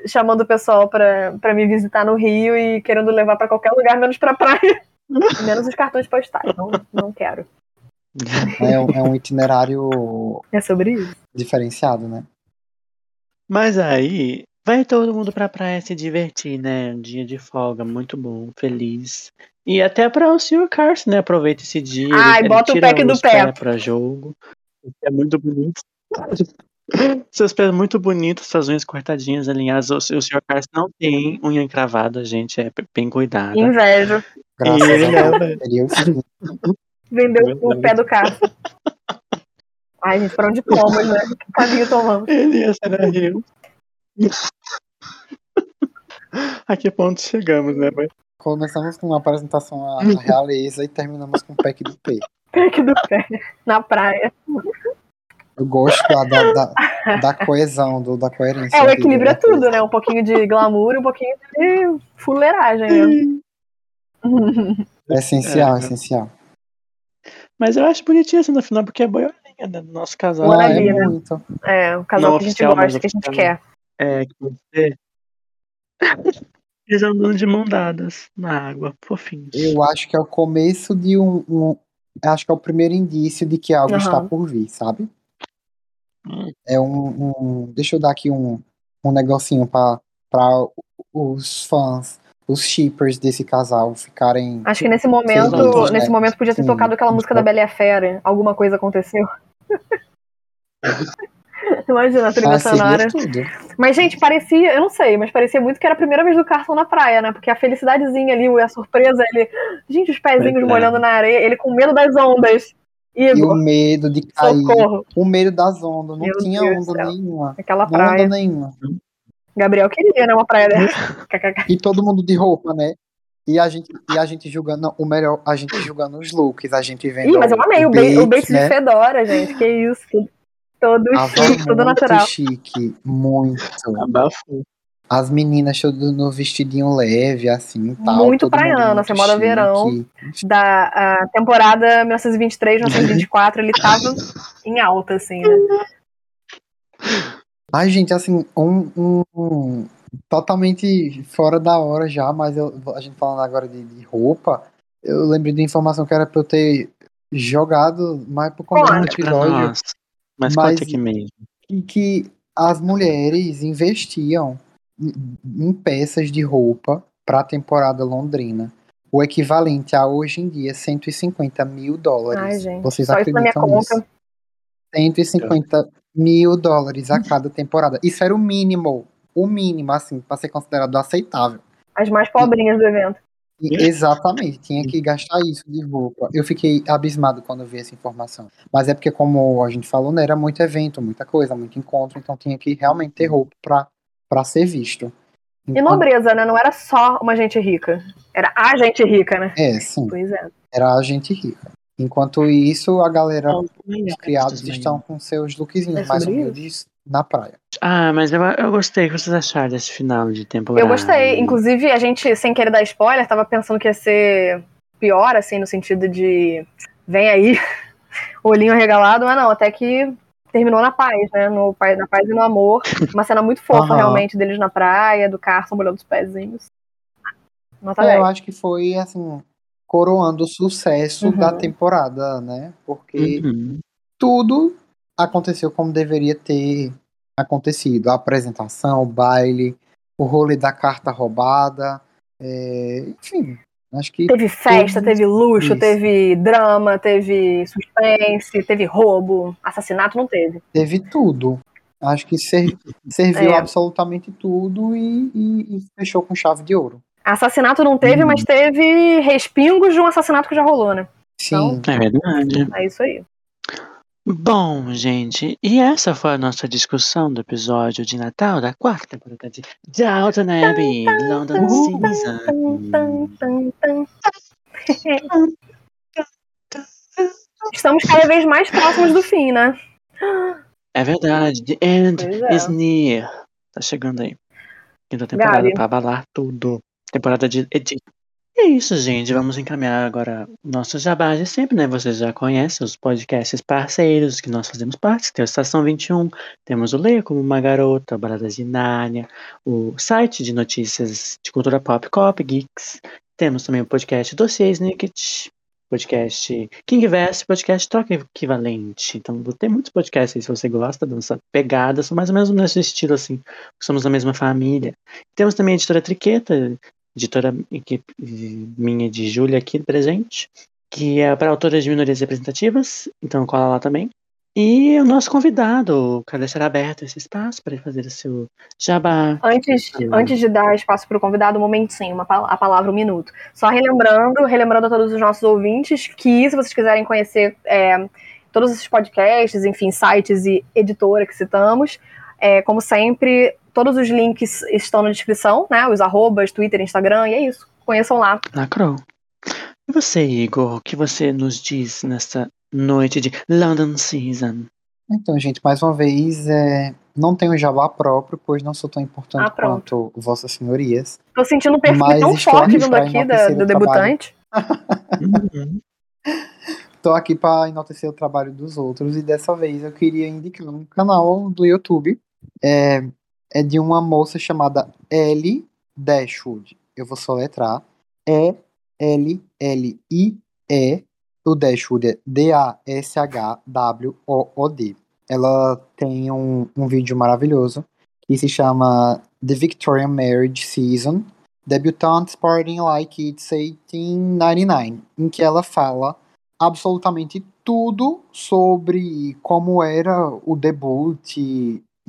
Speaker 2: chamando o pessoal pra, pra me visitar no Rio e querendo levar pra qualquer lugar, menos pra praia. menos os cartões postais. Não, não quero.
Speaker 3: É, é um itinerário.
Speaker 2: É sobre isso.
Speaker 3: Diferenciado, né?
Speaker 1: Mas aí, vai todo mundo pra praia se divertir, né? Um dia de folga, muito bom, feliz. E até para o Sr. Carson, né? Aproveita esse dia.
Speaker 2: Ai, bota o pack do pé.
Speaker 1: Pra jogo. É muito bonito. [LAUGHS] Seus pés muito bonitos, suas unhas cortadinhas, alinhadas. O, o Sr. Carson não tem unha encravada, gente. É bem cuidado.
Speaker 2: Invejo.
Speaker 3: Graças e ele é, [LAUGHS]
Speaker 2: Vendeu o pé do carro. Ai, gente, pra onde fomos, né? Que caminho tomamos?
Speaker 1: Ele ia ser Rio. A que ponto chegamos, né, mãe?
Speaker 3: Começamos com uma apresentação à realeza e terminamos com o pack do pé.
Speaker 2: Pack do pé, na praia.
Speaker 3: Eu gosto da, da, da coesão, do, da coerência.
Speaker 2: É, o equilíbrio é tudo, né? Um pouquinho de glamour e um pouquinho de fuleiragem.
Speaker 3: Né? É essencial, é essencial.
Speaker 1: Mas eu acho bonitinho assim no final, porque é boiolinha, né? Do nosso casal.
Speaker 2: Ah, é, é, muito. é, o casal Não que a gente gosta, que a gente quer.
Speaker 1: É, que você. Eles andando de mão dadas na água, fofinhos.
Speaker 3: Eu acho que é o começo de um. um acho que é o primeiro indício de que algo uhum. está por vir, sabe? Hum. É um, um, Deixa eu dar aqui um, um negocinho para os fãs os shippers desse casal ficarem.
Speaker 2: Acho que nesse momento, juntos, nesse né? momento podia ter Sim. tocado aquela música da Bela e a Fera. Alguma coisa aconteceu. [LAUGHS] [LAUGHS] Imagina a trilha ah, sonora. Mas, gente, parecia, eu não sei, mas parecia muito que era a primeira vez do Carson na praia, né? Porque a felicidadezinha ali, a surpresa, ele. Gente, os pezinhos é. molhando na areia, ele com medo das ondas.
Speaker 3: Igor, e o medo de cair. Socorro. O medo das ondas. Não Meu tinha Deus onda nenhuma.
Speaker 2: Aquela praia.
Speaker 3: Onda nenhuma.
Speaker 2: Gabriel queria, né? Uma praia dessa. [LAUGHS]
Speaker 3: e todo mundo de roupa, né? E a gente, e a gente julgando, não, o melhor, a gente julgando os looks, a gente vendo.
Speaker 2: Ih, mas eu amei o, o Bates né? de Fedora, gente. Que isso. Todo chique, todo natural.
Speaker 3: chique, muito. Abafo. As meninas todas no vestidinho leve, assim, tal.
Speaker 2: Muito praiana, essa moda verão. Da temporada 1923, 1924, ele tava [LAUGHS] em alta, assim, né?
Speaker 3: Ai, gente, assim, um, um, um, totalmente fora da hora já, mas eu, a gente falando agora de, de, roupa, eu lembrei de informação que era pra eu ter jogado mais pro começo do episódio.
Speaker 1: Mas, mas aqui mesmo.
Speaker 3: Que, que as mulheres investiam em peças de roupa para a temporada londrina. O equivalente a hoje em dia 150 mil dólares.
Speaker 2: Ai, gente.
Speaker 3: Vocês Só acreditam nisso? 150 mil dólares a cada temporada. Isso era o mínimo. O mínimo, assim, para ser considerado aceitável.
Speaker 2: As mais pobrinhas do evento.
Speaker 3: Exatamente, tinha que gastar isso de roupa. Eu fiquei abismado quando vi essa informação. Mas é porque, como a gente falou, né, era muito evento, muita coisa, muito encontro, então tinha que realmente ter roupa para ser visto.
Speaker 2: E nobreza, né? Não era só uma gente rica. Era a gente rica, né?
Speaker 3: É, sim.
Speaker 2: Pois é.
Speaker 3: Era a gente rica. Enquanto isso, a galera, os criados estão com seus lookzinhos
Speaker 2: É
Speaker 3: mais humildes na praia.
Speaker 1: Ah, mas eu, eu gostei. O que vocês acharam desse final de temporada?
Speaker 2: Eu gostei. Inclusive, a gente, sem querer dar spoiler, tava pensando que ia ser pior, assim, no sentido de vem aí, [LAUGHS] olhinho regalado, mas não, até que terminou na paz, né? No, na paz e no amor. Uma cena muito fofa, realmente, deles na praia, do Carson molhando os pezinhos. Nota
Speaker 3: É,
Speaker 2: 10.
Speaker 3: eu acho que foi, assim, coroando o sucesso
Speaker 2: Uhum.
Speaker 3: da temporada, né? Porque
Speaker 1: Uhum.
Speaker 3: tudo aconteceu como deveria ter acontecido. A apresentação, o baile, o rolê da carta roubada, é, enfim, acho que
Speaker 2: Teve festa, teve luxo,
Speaker 3: isso.
Speaker 2: teve drama, teve suspense, teve roubo, assassinato não teve.
Speaker 3: teve tudo. Acho que ser- serviu
Speaker 2: É.
Speaker 3: absolutamente tudo e, e- e fechou com chave de ouro.
Speaker 2: Assassinato não teve,
Speaker 1: Uhum.
Speaker 2: mas teve respingos de um assassinato que já rolou, né?
Speaker 3: Sim,
Speaker 1: É verdade.
Speaker 2: É isso aí.
Speaker 1: Bom, gente, e essa foi a nossa discussão do episódio de Natal da quarta temporada de Downton Abbey, London Season.
Speaker 2: Estamos cada vez mais próximos do fim, né?
Speaker 1: É verdade, the end
Speaker 2: é.
Speaker 1: is near. Tá chegando aí. Quinta temporada
Speaker 2: Gabi.
Speaker 1: pra abalar tudo. Temporada de Edith. É isso, gente. Vamos encaminhar agora nosso jabá de sempre, né? Vocês já conhecem os podcasts parceiros que nós fazemos parte. Tem o Estação 21, temos o Leia como uma Garota, Baladas de Nárnia, o site de notícias de cultura pop, Cop Geeks. Temos também o podcast Dossiê Snicket, podcast Kingverse, podcast Troca Equivalente. Então, tem muitos podcasts aí se você gosta da nossa pegada, são mais ou menos nesse estilo, assim. Somos da mesma família. Temos também a editora Triqueta, editora minha de Júlia aqui presente, que é para autores de minorias representativas, então cola lá também. E o nosso convidado, quero deixar aberto esse espaço para ele fazer o seu jabá.
Speaker 2: Antes, antes de dar espaço para o convidado, um momentinho, uma, a palavra um minuto. Só relembrando, relembrando a todos os nossos ouvintes que, se vocês quiserem conhecer é, todos esses podcasts, enfim, sites e editora que citamos, é, como sempre, todos os links estão na descrição, né? Os arrobas, Twitter, Instagram, e é isso. Conheçam lá.
Speaker 1: Lacrou. E você, Igor, o que você nos diz nesta noite de London Season?
Speaker 3: Então, gente, mais uma vez, é, não tenho jabá próprio, pois não sou tão importante
Speaker 2: Ah,
Speaker 3: quanto vossas senhorias.
Speaker 2: Tô sentindo um perfil tão forte
Speaker 3: aqui
Speaker 2: vindo aqui da, do debutante.
Speaker 1: Uhum. [LAUGHS]
Speaker 3: Tô aqui para enaltecer o trabalho dos outros e dessa vez eu queria indicar um canal do YouTube. É, é de uma moça chamada Ellie Dashwood. Eu vou soletrar. E L L I E. O Dashwood é D A S H W O O D. Ela tem um, um vídeo maravilhoso que se chama The Victorian Marriage Season Debutantes Partying Like It's 1899, em que ela fala absolutamente tudo sobre como era o debut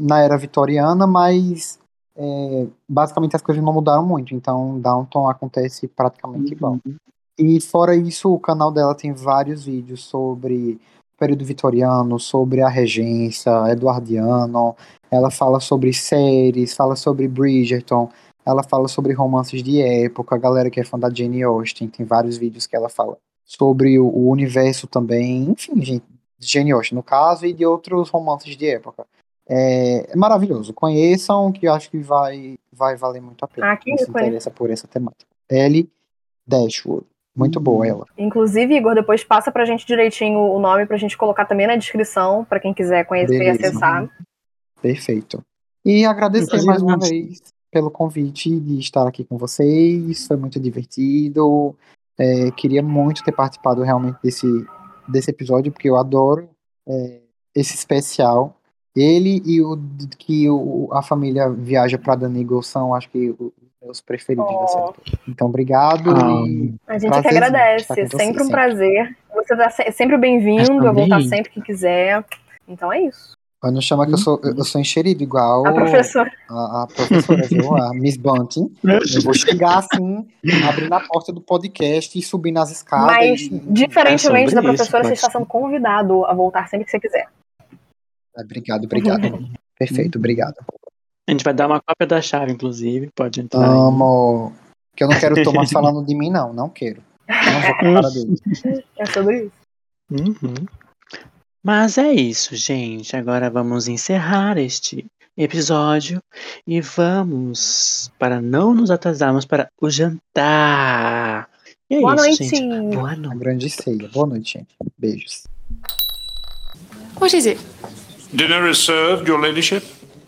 Speaker 3: na era vitoriana, mas é, basicamente as coisas não mudaram muito, então Downton acontece praticamente igual. E fora isso, o canal dela tem vários vídeos sobre o período vitoriano, sobre a regência, eduardiano, ela fala sobre séries, fala sobre Bridgerton, ela fala sobre romances de época, a galera que é fã da Jane Austen, tem vários vídeos que ela fala sobre o, o universo também, enfim, gente, de Jane Austen no caso, e de outros romances de época. É, é maravilhoso, conheçam, que eu acho que vai, vai valer muito a pena,
Speaker 2: Ah, que
Speaker 3: quem se
Speaker 2: conheço.
Speaker 3: interessa por essa temática. Ellie Dashwood, muito
Speaker 1: Uhum.
Speaker 3: boa ela.
Speaker 2: Inclusive, Igor, depois passa pra gente direitinho o nome pra gente colocar também na descrição, pra quem quiser conhecer
Speaker 3: Beleza.
Speaker 2: e acessar.
Speaker 3: Perfeito. E agradecer
Speaker 1: Inclusive,
Speaker 3: mais uma vez pelo convite de estar aqui com vocês. Foi muito divertido. É, queria muito ter participado realmente desse, desse episódio, porque eu adoro é, esse especial. Ele e o que o, a família viaja para Danigel são, acho que, os meus preferidos da série. Então, obrigado.
Speaker 1: Ah,
Speaker 3: e
Speaker 2: A gente que
Speaker 3: Prazerzinho
Speaker 2: agradece.
Speaker 3: estar você
Speaker 2: sempre um
Speaker 3: sempre.
Speaker 2: prazer. Você tá se- sempre bem-vindo a voltar
Speaker 1: também-
Speaker 2: sempre que quiser. Então é isso.
Speaker 3: não chama que eu sou, eu sou enxerido igual
Speaker 2: A professora.
Speaker 3: a, a professora, viu? A Miss Bunting. Eu vou chegar assim, abrindo a porta do podcast e subir nas escadas.
Speaker 2: Mas,
Speaker 3: e-
Speaker 2: diferentemente
Speaker 1: É
Speaker 2: da
Speaker 1: isso,
Speaker 2: professora, você
Speaker 1: pode
Speaker 2: está sendo convidado a voltar sempre que você quiser.
Speaker 3: Obrigado, obrigado. [LAUGHS] Perfeito, obrigado.
Speaker 1: A gente vai dar uma cópia da chave, inclusive. Pode entrar. aí.
Speaker 3: Amo. Que eu não quero o Thomas [LAUGHS] falando de mim, não. Não quero. Eu não vou com a cara dele.
Speaker 2: É sobre isso.
Speaker 1: Uhum. Mas é isso, gente. Agora vamos encerrar este episódio e vamos, para não nos atrasarmos, para o jantar. E é
Speaker 2: Boa
Speaker 1: isso,
Speaker 2: noite.
Speaker 1: gente. Boa
Speaker 3: Uma
Speaker 1: noite.
Speaker 3: grande ceia. Boa noite, gente. Beijos.
Speaker 4: Is it?
Speaker 5: Dinner is served, Your Ladyship.